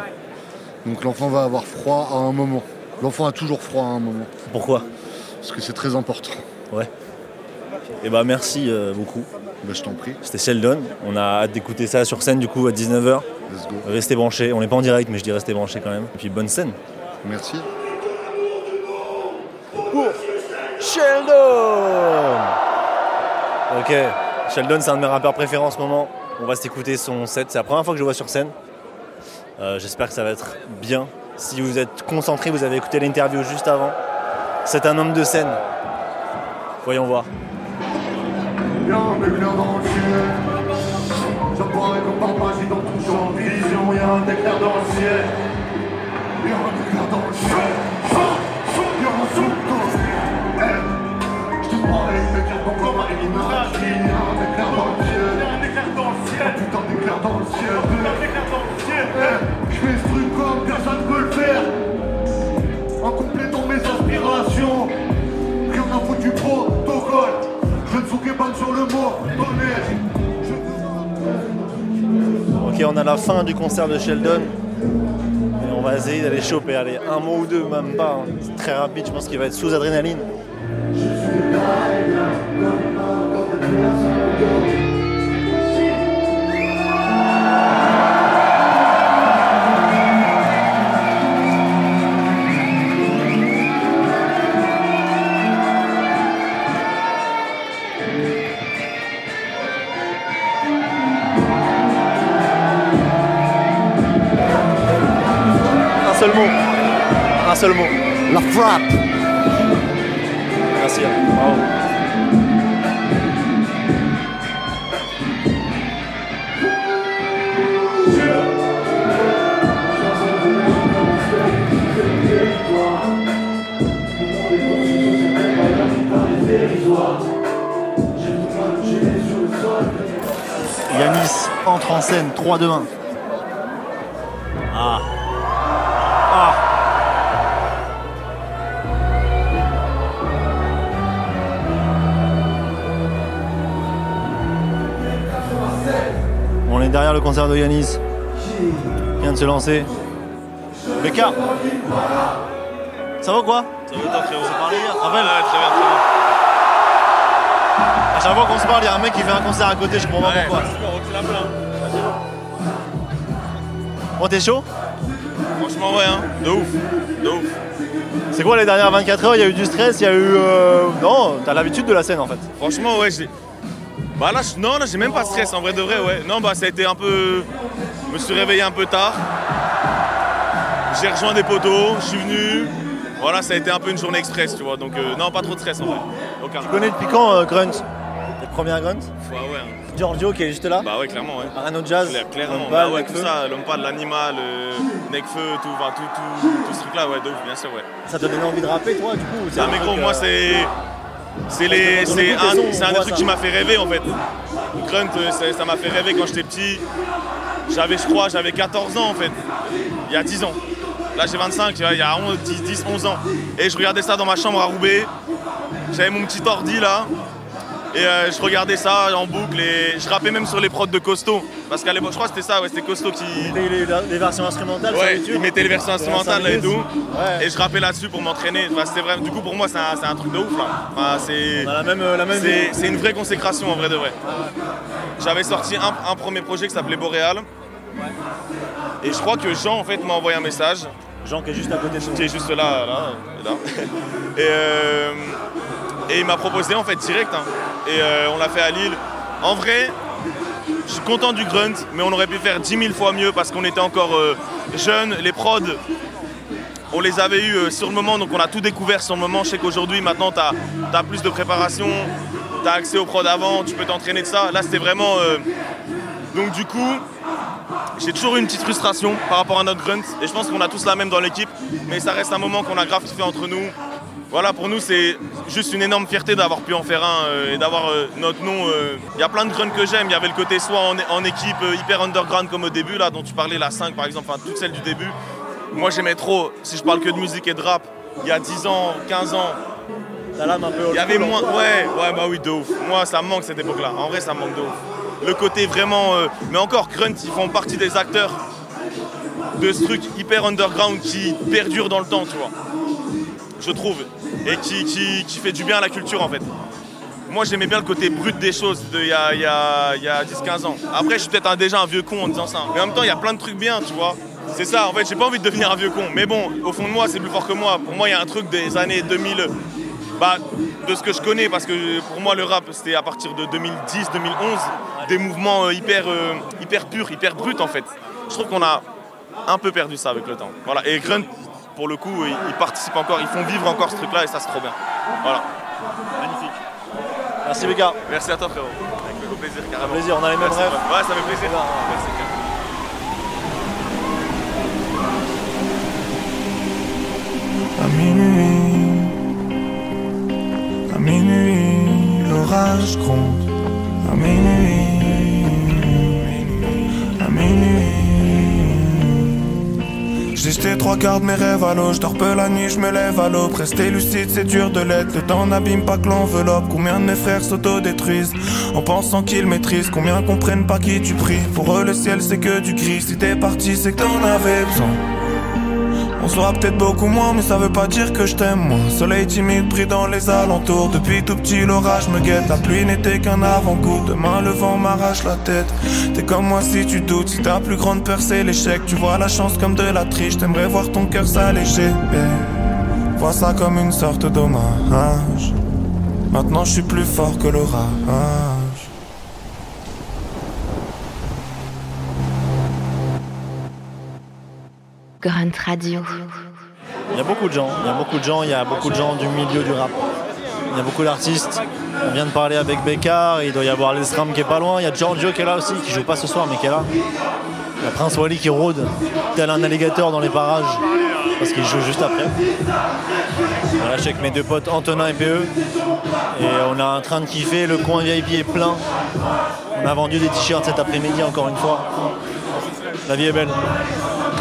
Donc l'enfant va avoir froid à un moment. L'enfant a toujours froid à un moment. Pourquoi? Parce que c'est très important. Ouais. Et bah merci euh, beaucoup. Bah, je t'en prie. C'était Sheldon. On a hâte d'écouter ça sur scène du coup à 19h. Let's go. Restez branchés. On n'est pas en direct mais je dis restez branchés quand même. Et puis bonne scène. Merci. Sheldon Ok, Sheldon c'est un de mes rappeurs préférés en ce moment. On va s'écouter son set, c'est la première fois que je le vois sur scène. Euh, J'espère que ça va être bien. Si vous êtes concentré, vous avez écouté l'interview juste avant. C'est un homme de scène. Voyons voir. Viens, mais viens dans le ciel. J'apparais comme papa, j'ai dans ton champ de vision. Y'a un éclair dans le ciel. Y'a un éclair dans le ciel. Y'a un souffle Je te pareil, t'éclair ton corps à l'image. Y'a un éclair dans le ciel. Y'a un éclair dans le ciel. Putain d'éclair dans le ciel. Un éclair dans le ciel. Je fais ce truc comme personne ne peut le faire. En complétant mes aspirations. Rien n'a foutu protocole. Ok, on a la fin du concert de Sheldon. Et on va essayer d'aller choper, allez, un mot ou deux, même pas. hein. C'est très rapide, je pense qu'il va être sous adrénaline. Seul mot. Un seul mot. La frappe. Merci. hein. Bravo. Yanis entre en scène, 3-2-1. Derrière le concert de Yanis. Il vient de se lancer. Becca Ça va quoi? Ça va, t'as fait, on s'est parlé hier, rappelles très bien, très bien. À chaque fois qu'on se parle, il y a un mec qui fait un concert à côté, je comprends pas pourquoi. Bon, t'es chaud? Franchement, ouais, hein. De ouf. De ouf. C'est quoi les dernières 24 heures Il y a eu du stress, il y a eu. euh, Non, t'as l'habitude de la scène en fait. Franchement, ouais, j'ai. Bah là, non, là, j'ai même pas de stress, en vrai de vrai, ouais. Non, bah ça a été un peu. Je me suis réveillé un peu tard. J'ai rejoint des poteaux, je suis venu. Voilà, ça a été un peu une journée express, tu vois. Donc, euh, non, pas trop de stress en vrai. Aucun. Tu connais depuis quand euh, Grunt? Les premières Grunt? Ouais, ouais. hein. Giorgio qui est juste là? Bah ouais, clairement, ouais. Arano Jazz? Claire- clairement. Bah ouais, tout ça, l'homme pas de l'animal, euh, Necfeu, tout, enfin, tout, tout, tout ce truc-là, ouais, de ouf, bien sûr, ouais. Ça te donne envie de rapper toi du coup Ah mais gros, moi euh, c'est c'est un, un des trucs qui m'a fait rêver en fait. Grunt, euh, ça m'a fait rêver quand j'étais petit. J'avais je crois j'avais 14 ans en fait. Il y a 10 ans. Là j'ai 25, tu vois, il y a 11, 10, 10, 11 ans. Et je regardais ça dans ma chambre à Roubaix. J'avais mon petit ordi là. Et euh, je regardais ça en boucle et je rappais même sur les prods de Costaud. Parce qu'à l'époque, je crois que c'était ça, ouais, c'était Costaud qui. Les, les- les versions instrumentales sur Ouais, YouTube il mettait les versions instrumentales là et tout. Ouais. Et je rappais là-dessus pour m'entraîner. Enfin, c'était vrai. Du coup, pour moi, c'est un, un truc de ouf là. Enfin, c'est. la même, la même c'est, une vraie consécration en vrai de vrai. J'avais sorti un, un premier projet qui s'appelait Boréal. Et je crois que Jean en fait m'a envoyé un message. Jean qui est juste à côté de nous. Qui est juste là, là, et là. Et, euh, et il m'a proposé en fait direct. hein. Et euh, on l'a fait à Lille. En vrai, je suis content du grunt, mais on aurait pu faire 10 000 fois mieux parce qu'on était encore euh, jeunes. Les prods, on les avait eu sur le moment, donc on a tout découvert sur le moment. Je sais qu'aujourd'hui, maintenant, tu as, plus de préparation, tu as accès aux prods avant, tu peux t'entraîner de ça. Là, c'était vraiment. euh, Donc, du coup, j'ai toujours eu une petite frustration par rapport à notre grunt, et je pense qu'on a tous la même dans l'équipe, mais ça reste un moment qu'on a grave kiffé entre nous. Voilà, pour nous, c'est juste une énorme fierté d'avoir pu en faire un euh, et d'avoir euh, notre nom. euh. Il y a plein de grunts que j'aime. Il y avait le côté soit en, en équipe euh, hyper underground comme au début, là, dont tu parlais, la 5 par exemple, enfin toutes celles du début. Moi, j'aimais trop, si je parle que de musique et de rap, il y a 10 ans, 15 ans. Il y avait moins. school, Ouais, ouais, bah oui, de ouf. Moi, ça me manque cette époque-là. En vrai, ça me manque de ouf. Le côté vraiment. euh, Mais encore, Grunt, ils font partie des acteurs de ce truc hyper underground qui perdure dans le temps, tu vois. Je trouve. Et qui, qui, qui fait du bien à la culture, en fait. Moi, j'aimais bien le côté brut des choses de il y a, y y a 10-15 ans. Après, je suis peut-être déjà un vieux con en disant ça. Mais en même temps, il y a plein de trucs bien, tu vois. C'est ça, en fait, j'ai pas envie de devenir un vieux con. Mais bon, au fond de moi, c'est plus fort que moi. Pour moi, il y a un truc des années 2000. Bah, de ce que je connais, parce que pour moi, le rap, c'était à partir de 2010-2011, des mouvements euh, hyper, euh, hyper purs, hyper bruts, en fait. Je trouve qu'on a un peu perdu ça avec le temps. Voilà. Et Grunt, pour le coup, ils, ils participent encore, ils font vivre encore ce truc-là, et ça, c'est trop bien. Voilà. Magnifique. Merci Béga. Merci à toi, frérot. Avec beaucoup plaisir, carrément. plaisir, on a les mêmes Merci, rêves. Ouais, ça fait plaisir. Merci, carrément. À minuit, à minuit, l'orage gronde. À minuit, à minuit. J'ai jeté trois quarts de mes rêves à l'eau, je dors peu la nuit, je me lève à l'aube. Rester lucide, c'est dur de l'être. Le temps n'abîme pas que l'enveloppe. Combien de mes frères s'autodétruisent en pensant qu'ils maîtrisent? Combien comprennent pas qui tu pries? Pour eux, le ciel c'est que du gris. Si t'es parti, c'est que t'en avais besoin. On se voit peut-être beaucoup moins, mais ça veut pas dire que je t'aime moins. Soleil timide pris dans les alentours. Depuis tout petit, l'orage me guette. La pluie n'était qu'un avant-goût. Demain, le vent m'arrache la tête. T'es comme moi si tu doutes. Si ta plus grande peur, c'est l'échec. Tu vois la chance comme de la triche. T'aimerais voir ton cœur s'alléger. Eh, Vois ça comme une sorte d'hommage. Maintenant, je suis plus fort que l'orage. Grunt Radio. Il y a beaucoup de gens, il y a beaucoup de gens, il y a beaucoup de gens du milieu du rap. Il y a beaucoup d'artistes. On vient de parler avec Bécard, il doit y avoir l'Esram qui est pas loin, il y a Giorgio qui est là aussi, qui joue pas ce soir mais qui est là. Il y a Prince Wally qui rôde, tel un alligator dans les parages, parce qu'il joue juste après. Voilà, je suis avec mes deux potes Antonin et PE. Et on est en train de kiffer, le coin VIP est plein. On a vendu des t-shirts cet après-midi encore une fois. La vie est belle.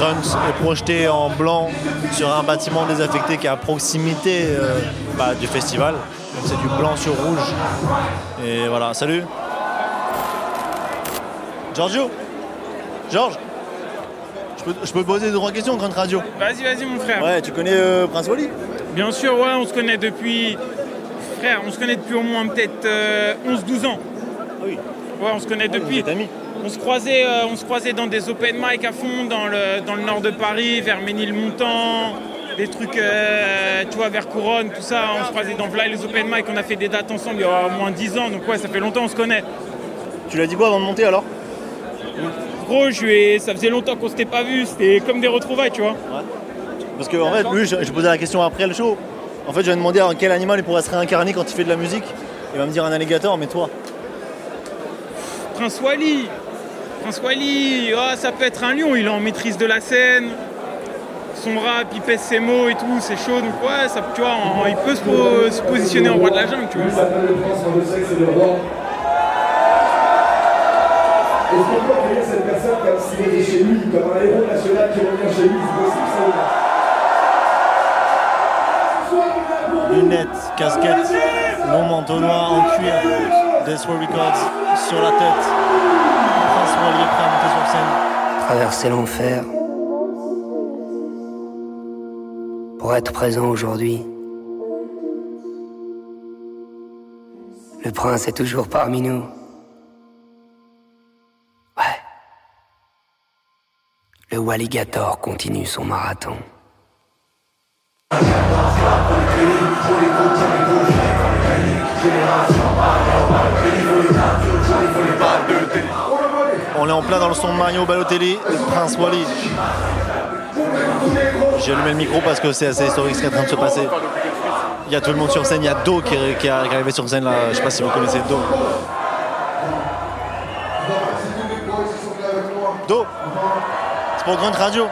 Grunt est projeté en blanc sur un bâtiment désaffecté qui est à proximité euh, bah, du festival. Donc c'est du blanc sur rouge. Et voilà, salut. Giorgio Georges je peux, je peux poser deux trois questions, Grunt Radio Vas-y, vas-y, mon frère. Ouais, tu connais euh, Prince Wally? Bien sûr, ouais, on se connaît depuis. Frère, on se connaît depuis au moins peut-être euh, 11-12 ans. oui. Ouais, on se connaît depuis. On se, croisait, euh, on se croisait dans des open mic à fond, dans le, dans le nord de Paris, vers Ménilmontant, des trucs, euh, tu vois, vers Couronne, tout ça. On se croisait dans Vlay, les open mic. On a fait des dates ensemble il y a au moins 10 ans, donc ouais, ça fait longtemps on se connaît. Tu l'as dit quoi avant de monter alors? Gros, je lui ai- ça faisait longtemps qu'on s'était pas vu, c'était comme des retrouvailles, tu vois. Parce que en fait, lui, je, je posais la question après le show. En fait, je lui ai demandé à quel animal il pourrait se réincarner quand il fait de la musique? Il va me dire un alligator, mais toi? Prince Wally Prince Wally, ah, ça peut être un lion, il est en maîtrise de la scène. Son rap, il pèse ses mots et tout, c'est chaud, donc ouais, ça, tu vois, en- il peut se, po- se positionner en roi de la jungle, tu vois. Est-ce qu'on peut accueillir cette personne comme s'il était chez lui, comme un héros national qui revient chez lui C'est possible ça ou pas? Lunettes, casquette, long manteau noir en cuir, Death Row Records sur la tête. Traverser l'enfer pour être présent aujourd'hui. Le prince est toujours parmi nous. Ouais. Le Walligator continue son marathon. On est en plein dans le son de Mario Balotelli, Prince Wally. J'ai allumé le micro parce que c'est assez historique ce qui est en train de se passer. Il y a tout le monde sur scène, il y a Do qui est, qui est arrivé sur scène là, je sais pas si vous connaissez Do. Do C'est pour Grunt Radio.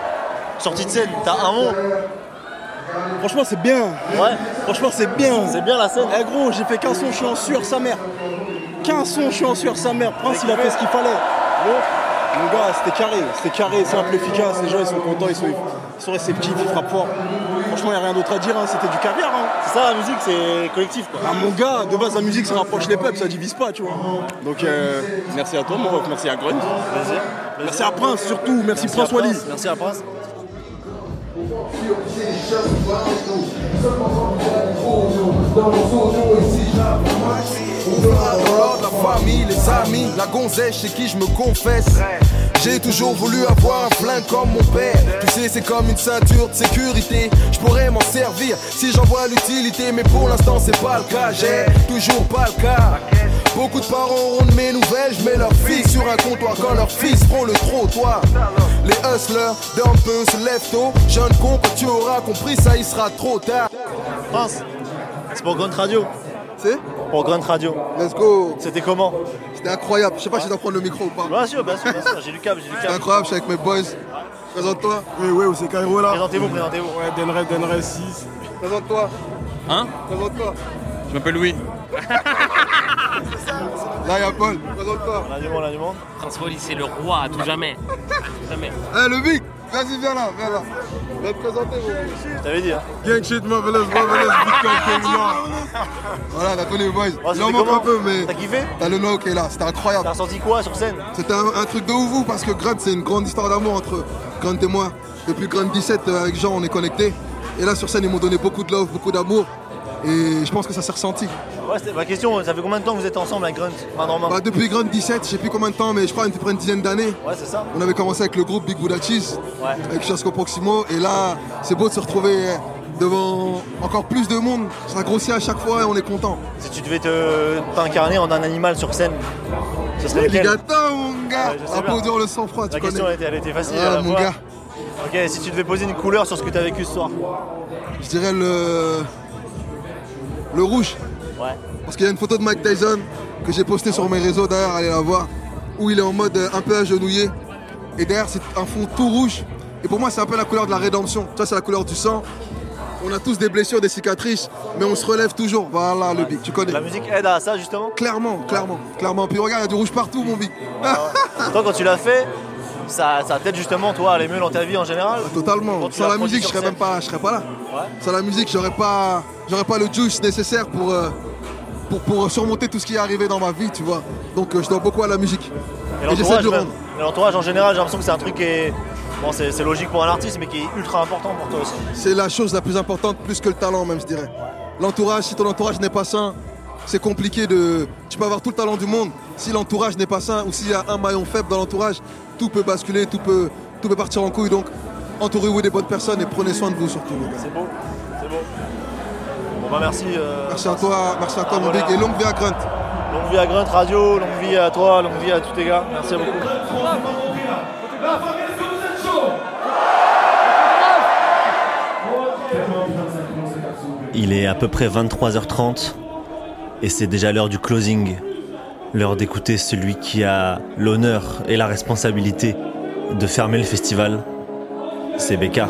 Sortie de scène, t'as un mot Franchement, c'est bien. Ouais. Franchement, c'est bien. C'est bien la scène. Eh gros, j'ai fait qu'un son, je suis en sueur sa mère. Qu'un son, je suis en sueur sa mère. Prince, il a fait ce qu'il fallait. Mon gars, c'était carré. C'était carré, simple, efficace. Les gens, ils sont contents, ils sont, ils sont réceptifs, ils frappent fort. Franchement, il n'y a rien d'autre à dire. hein. C'était du caviar. hein. C'est ça la musique, c'est collectif. Quoi. Ah, mon gars, de base, la musique, ça rapproche les peuples, ça divise pas, tu vois. Donc, euh, merci à toi, mon ref. Merci à Grunt. Merci à Prince, surtout. Merci, Prince Wally. Merci à Prince. Dans la famille, les amis, la gonzesse chez qui je me confesse. J'ai toujours voulu avoir un flingue comme mon père. Tu sais, c'est comme une ceinture de sécurité. Je pourrais m'en servir si j'en vois l'utilité, mais pour l'instant, c'est pas le cas. J'ai toujours pas le cas. Beaucoup de parents auront de mes nouvelles. Je mets leur fils sur un comptoir quand leurs fils feront le trottoir. Les hustlers d'un peu se lèvent tôt. Jeune con, quand tu auras compris ça, il sera trop tard. Prince, c'est pour Grunt Radio. C'est Pour Grunt Radio. Let's go. C'était comment C'était incroyable. Je sais pas si je dois prendre le micro ou pas. Bien sûr, bien sûr, bien sûr. J'ai du câble, j'ai du C'est câble. incroyable, je suis avec mes boys. Présente-toi. Oui, oui, c'est Cairo là. Présentez-vous, présentez-vous. Ouais, Denred, Denred 6. Présente-toi. Hein Présente-toi. Je m'appelle Louis. Là, y'a Paul. Présente-toi. On a du monde, on a du monde. C'est le roi à tout jamais. Jamais. Eh, le Vic. Vas-y, viens là, viens là. Viens te présenter, Je t'avais dit, hein. Gang shit, marvelous, marvelous, Bitcoin. Voilà, t'as connu les boys. Oh, Il en manque un peu, mais. T'as kiffé T'as le no qui est là, c'était incroyable. T'as ressenti quoi sur scène C'était un, un truc de ouf parce que Grunt, c'est une grande histoire d'amour entre Grunt et moi. Depuis Grunt 17, euh, avec Jean, on est connectés. Et là, sur scène, ils m'ont donné beaucoup de love, beaucoup d'amour. Et je pense que ça s'est ressenti. Ouais, c'était ma question, ça fait combien de temps que vous êtes ensemble avec Grunt Main dans main Bah, depuis Grunt 17, je sais plus combien de temps, mais je crois une, une dizaine d'années. Ouais, c'est ça. On avait commencé avec le groupe Big Buddha Cheese, Ouais. avec Chasco Proximo. Et là, c'est beau de se retrouver devant encore plus de monde. Ça grossit à chaque fois et on est content. Si tu devais te t'incarner en un animal sur scène, ce serait lequel Alligator, mon gars Ouais. Applaudir le sang-froid, tu La connais. question elle était, elle était facile Ah, à la mon fois. gars. Ok, si tu devais poser une couleur sur ce que tu as vécu ce soir Je dirais le. Le rouge. Ouais. Parce qu'il y a une photo de Mike Tyson que j'ai postée sur mes réseaux d'ailleurs, allez la voir, où il est en mode euh, un peu agenouillé. Et derrière, c'est un fond tout rouge. Et pour moi, c'est un peu la couleur de la rédemption. Ça, c'est la couleur du sang. On a tous des blessures, des cicatrices, mais on se relève toujours. Voilà le big, tu connais. La musique aide à ça justement? Clairement, clairement, clairement. Puis regarde, il y a du rouge partout, mon big. Toi quand tu l'as fait, ça, ça t'aide justement toi à aller mieux dans ta vie en général? Totalement. Quand tu Sans la musique, je serais même pas, je serais pas là. Ouais. Sans la musique, j'aurais pas, j'aurais pas le juice nécessaire pour, euh, pour, pour surmonter tout ce qui est arrivé dans ma vie, tu vois. Donc euh, je dois beaucoup à la musique. Et Et j'essaie l'entourage de le rendre. L'entourage en général, j'ai l'impression que c'est un truc qui est. Bon, c'est c'est logique pour un artiste, mais qui est ultra important pour toi aussi. C'est la chose la plus importante, plus que le talent même, je dirais. L'entourage, si ton entourage n'est pas sain, c'est compliqué de. Tu peux avoir tout le talent du monde. Si l'entourage n'est pas sain ou s'il y a un maillon faible dans l'entourage, tout peut basculer, tout peut, tout peut partir en couille. Donc, entourez-vous des bonnes personnes et prenez soin de vous surtout. les gars. C'est beau. Bon bah merci. euh, Merci à toi, merci à toi, mon big. Et longue vie à Grunt. Longue vie à Grunt Radio, longue vie à toi, longue vie à tous tes gars. Merci beaucoup. Il est à peu près 23h30 et c'est déjà l'heure du closing. L'heure d'écouter celui qui a l'honneur et la responsabilité de fermer le festival. C'est Bécard.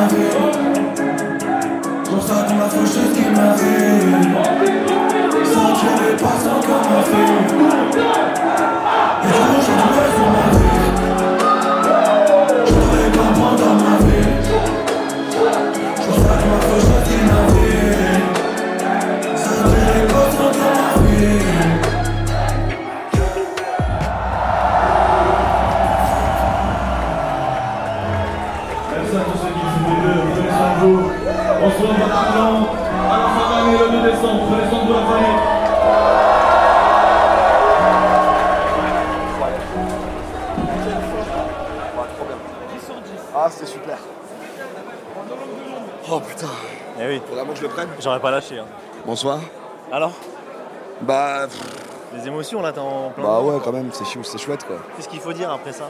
Ma vie Pour ça qu'on m'a fauché ce qu'il m'a vu Ça pas sans comme ma vitre maintenant à la fin de l'année, le 2 décembre. De la famille. Ah, c'était super. Oh putain. Eh oui. Vraiment que je le prenne J'aurais pas lâché. hein. Bonsoir. Alors? Bah. pff, Les émotions là, t'es en plein. Bah ouais, quand même, c'est chou- c'est chouette quoi. Qu'est-ce qu'il faut dire après ça?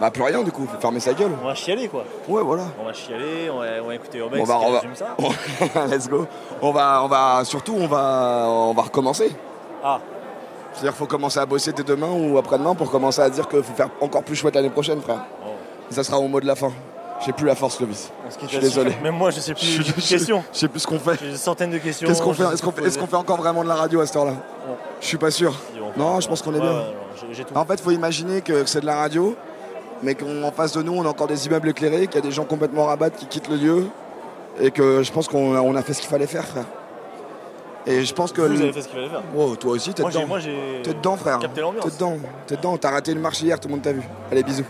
Bah, plus rien du coup, faut fermer sa gueule. On va chialer quoi. Ouais, voilà. On va chialer, on va, on va écouter Urbex On va, on va, ça. let's go. On va, on va, surtout, on va, on va recommencer. Ah. C'est-à-dire faut commencer à bosser dès demain ou après-demain pour commencer à dire qu'il faut faire encore plus chouette l'année prochaine, frère. Et ça sera au mot de la fin. J'ai plus la force, Lovis. Oh. Je suis désolé. Même moi, je sais plus, de questions. Je sais plus ce qu'on fait. J'ai des centaines de questions. Qu'est-ce qu'on je fait Est-ce qu'on fait, fait encore vraiment de la radio à cette heure-là? Je suis pas sûr. Non, je pense qu'on est Ouais, bien. ouais, tout. En fait, il faut imaginer que c'est de la radio, mais qu'en face de nous, on a encore des immeubles éclairés, qu'il y a des gens complètement rabattes qui quittent le lieu, et que je pense qu'on a, on a fait ce qu'il fallait faire, frère. Et je pense que. Vous le- avez fait ce qu'il fallait faire. Oh, toi aussi, t'es Moi, j'ai- dedans. moi, j'ai T'es dedans, frère. capté l'ambiance. T'es dedans. T'es dedans. T'as raté une marche hier, tout le monde t'a vu. Allez, bisous.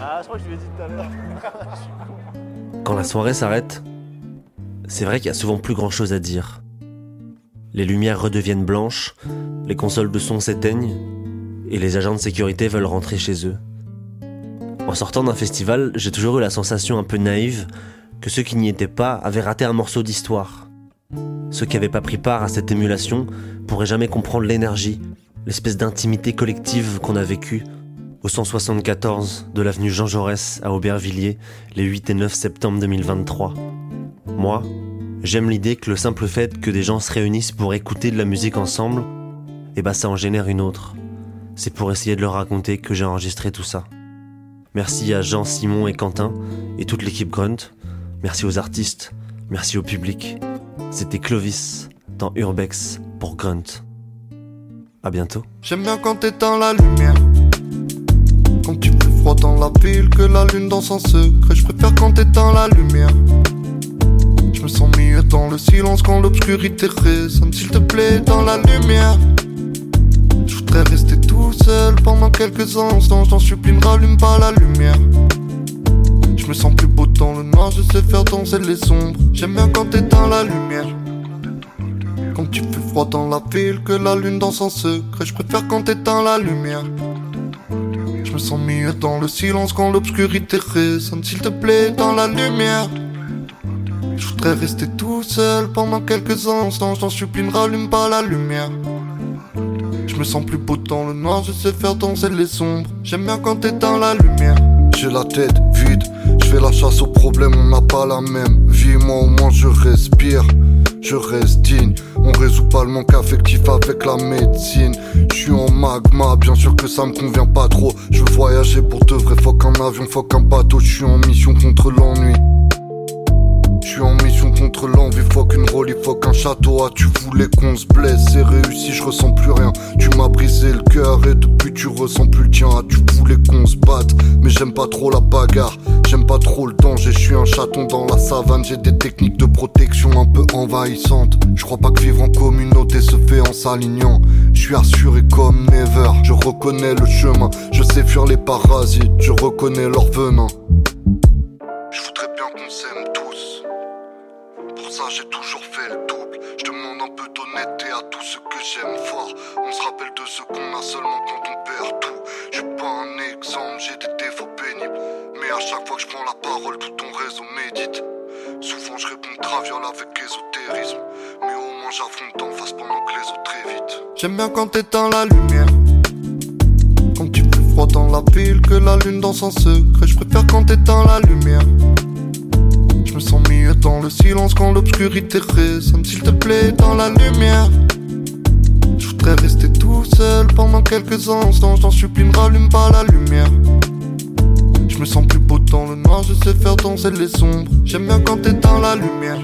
Ah, je crois que je lui ai dit tout à l'heure. Quand la soirée s'arrête, c'est vrai qu'il y a souvent plus grand chose à dire. Les lumières redeviennent blanches, les consoles de son s'éteignent, et les agents de sécurité veulent rentrer chez eux. En sortant d'un festival, j'ai toujours eu la sensation un peu naïve que ceux qui n'y étaient pas avaient raté un morceau d'histoire. Ceux qui n'avaient pas pris part à cette émulation pourraient jamais comprendre l'énergie, l'espèce d'intimité collective qu'on a vécue au 174 de l'avenue Jean Jaurès à Aubervilliers les 8 et 9 septembre 2023. Moi, j'aime l'idée que le simple fait que des gens se réunissent pour écouter de la musique ensemble, et bah ça en génère une autre. C'est pour essayer de leur raconter que j'ai enregistré tout ça. Merci à Jean, Simon et Quentin et toute l'équipe Grunt. Merci aux artistes. Merci au public. C'était Clovis dans Urbex pour Grunt. À bientôt. J'aime bien quand t'éteins la lumière. Quand tu fais froid dans la ville, que la lune danse en secret. Je préfère quand t'éteins la lumière. Je me sens mieux dans le silence quand l'obscurité résonne. S'il te plaît, dans la lumière. Je voudrais rester tout seul pendant quelques instants. Je t'en supplie, ne rallume pas la lumière. Je me sens plus beau dans le noir, je sais faire danser les ombres. J'aime bien quand t'éteins la lumière. Quand tu fais froid dans la ville, que la lune danse en secret. Je préfère quand t'éteins la lumière. Je me sens mieux dans le silence quand l'obscurité résonne. S'il te plaît, dans la lumière. Je voudrais rester tout seul pendant quelques instants. Je t'en supplie, ne rallume pas la lumière. Je me sens plus beau dans le noir, je sais faire danser les ombres. J'aime bien quand t'éteins la lumière. J'ai la tête vide, je fais la chasse aux problèmes, on n'a pas la même vie. Moi au moins je respire, je reste digne. On résout pas le manque affectif avec la médecine. Je suis en magma, bien sûr que ça me convient pas trop. Je veux voyager pour de vrai, faut qu'un avion, faut qu'un bateau. Je suis en mission contre l'ennui. Je suis en mission contre l'envie, faut qu'une rôle, faut qu'un château. Ah, tu voulais qu'on se blesse, c'est réussi, je ressens plus rien. Tu m'as brisé le cœur et depuis tu ressens plus le tien. Ah, tu voulais qu'on se batte, mais j'aime pas trop la bagarre. J'aime pas trop le danger, je suis un chaton dans la savane. J'ai des techniques de protection un peu envahissantes. Je crois pas que vivre en communauté se fait en s'alignant. Je suis assuré comme never, je reconnais le chemin. Je sais fuir les parasites, je reconnais leur venin. À tous ceux que j'aime fort. On se rappelle de ce qu'on a seulement quand on perd tout. Je suis pas un exemple, j'ai des défauts pénibles. Mais la parole, tout ton réseau médite. Souvent je réponds traviole avec ésotérisme. Mais au moins j'affronte en face pendant que les autres évitent. J'aime bien quand t'éteins la lumière. Quand tu plus froid dans la ville que la lune dans son secret. Je préfère quand t'éteins la lumière. Je me sens mieux dans le silence quand l'obscurité résonne. S'il te plaît, dans la lumière. Voudrais rester tout seul pendant quelques instants. Je t'en supplie, ne rallume pas la lumière. Je me sens plus beau dans le noir, je sais faire danser les ombres. J'aime bien quand dans la lumière.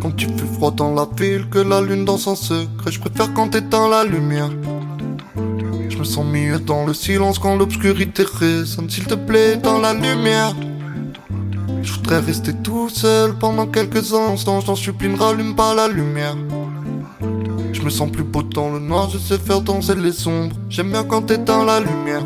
Quand tu fais froid dans la ville que la lune dans son secret. Je préfère quand dans la lumière. Je me sens mieux dans le silence quand l'obscurité résonne. S'il te plaît, dans la lumière. Je voudrais rester tout seul pendant quelques instants. Je t'en supplie, ne rallume pas la lumière. Je me sens plus beau dans le noir, je sais faire danser les ombres. J'aime bien quand dans la lumière.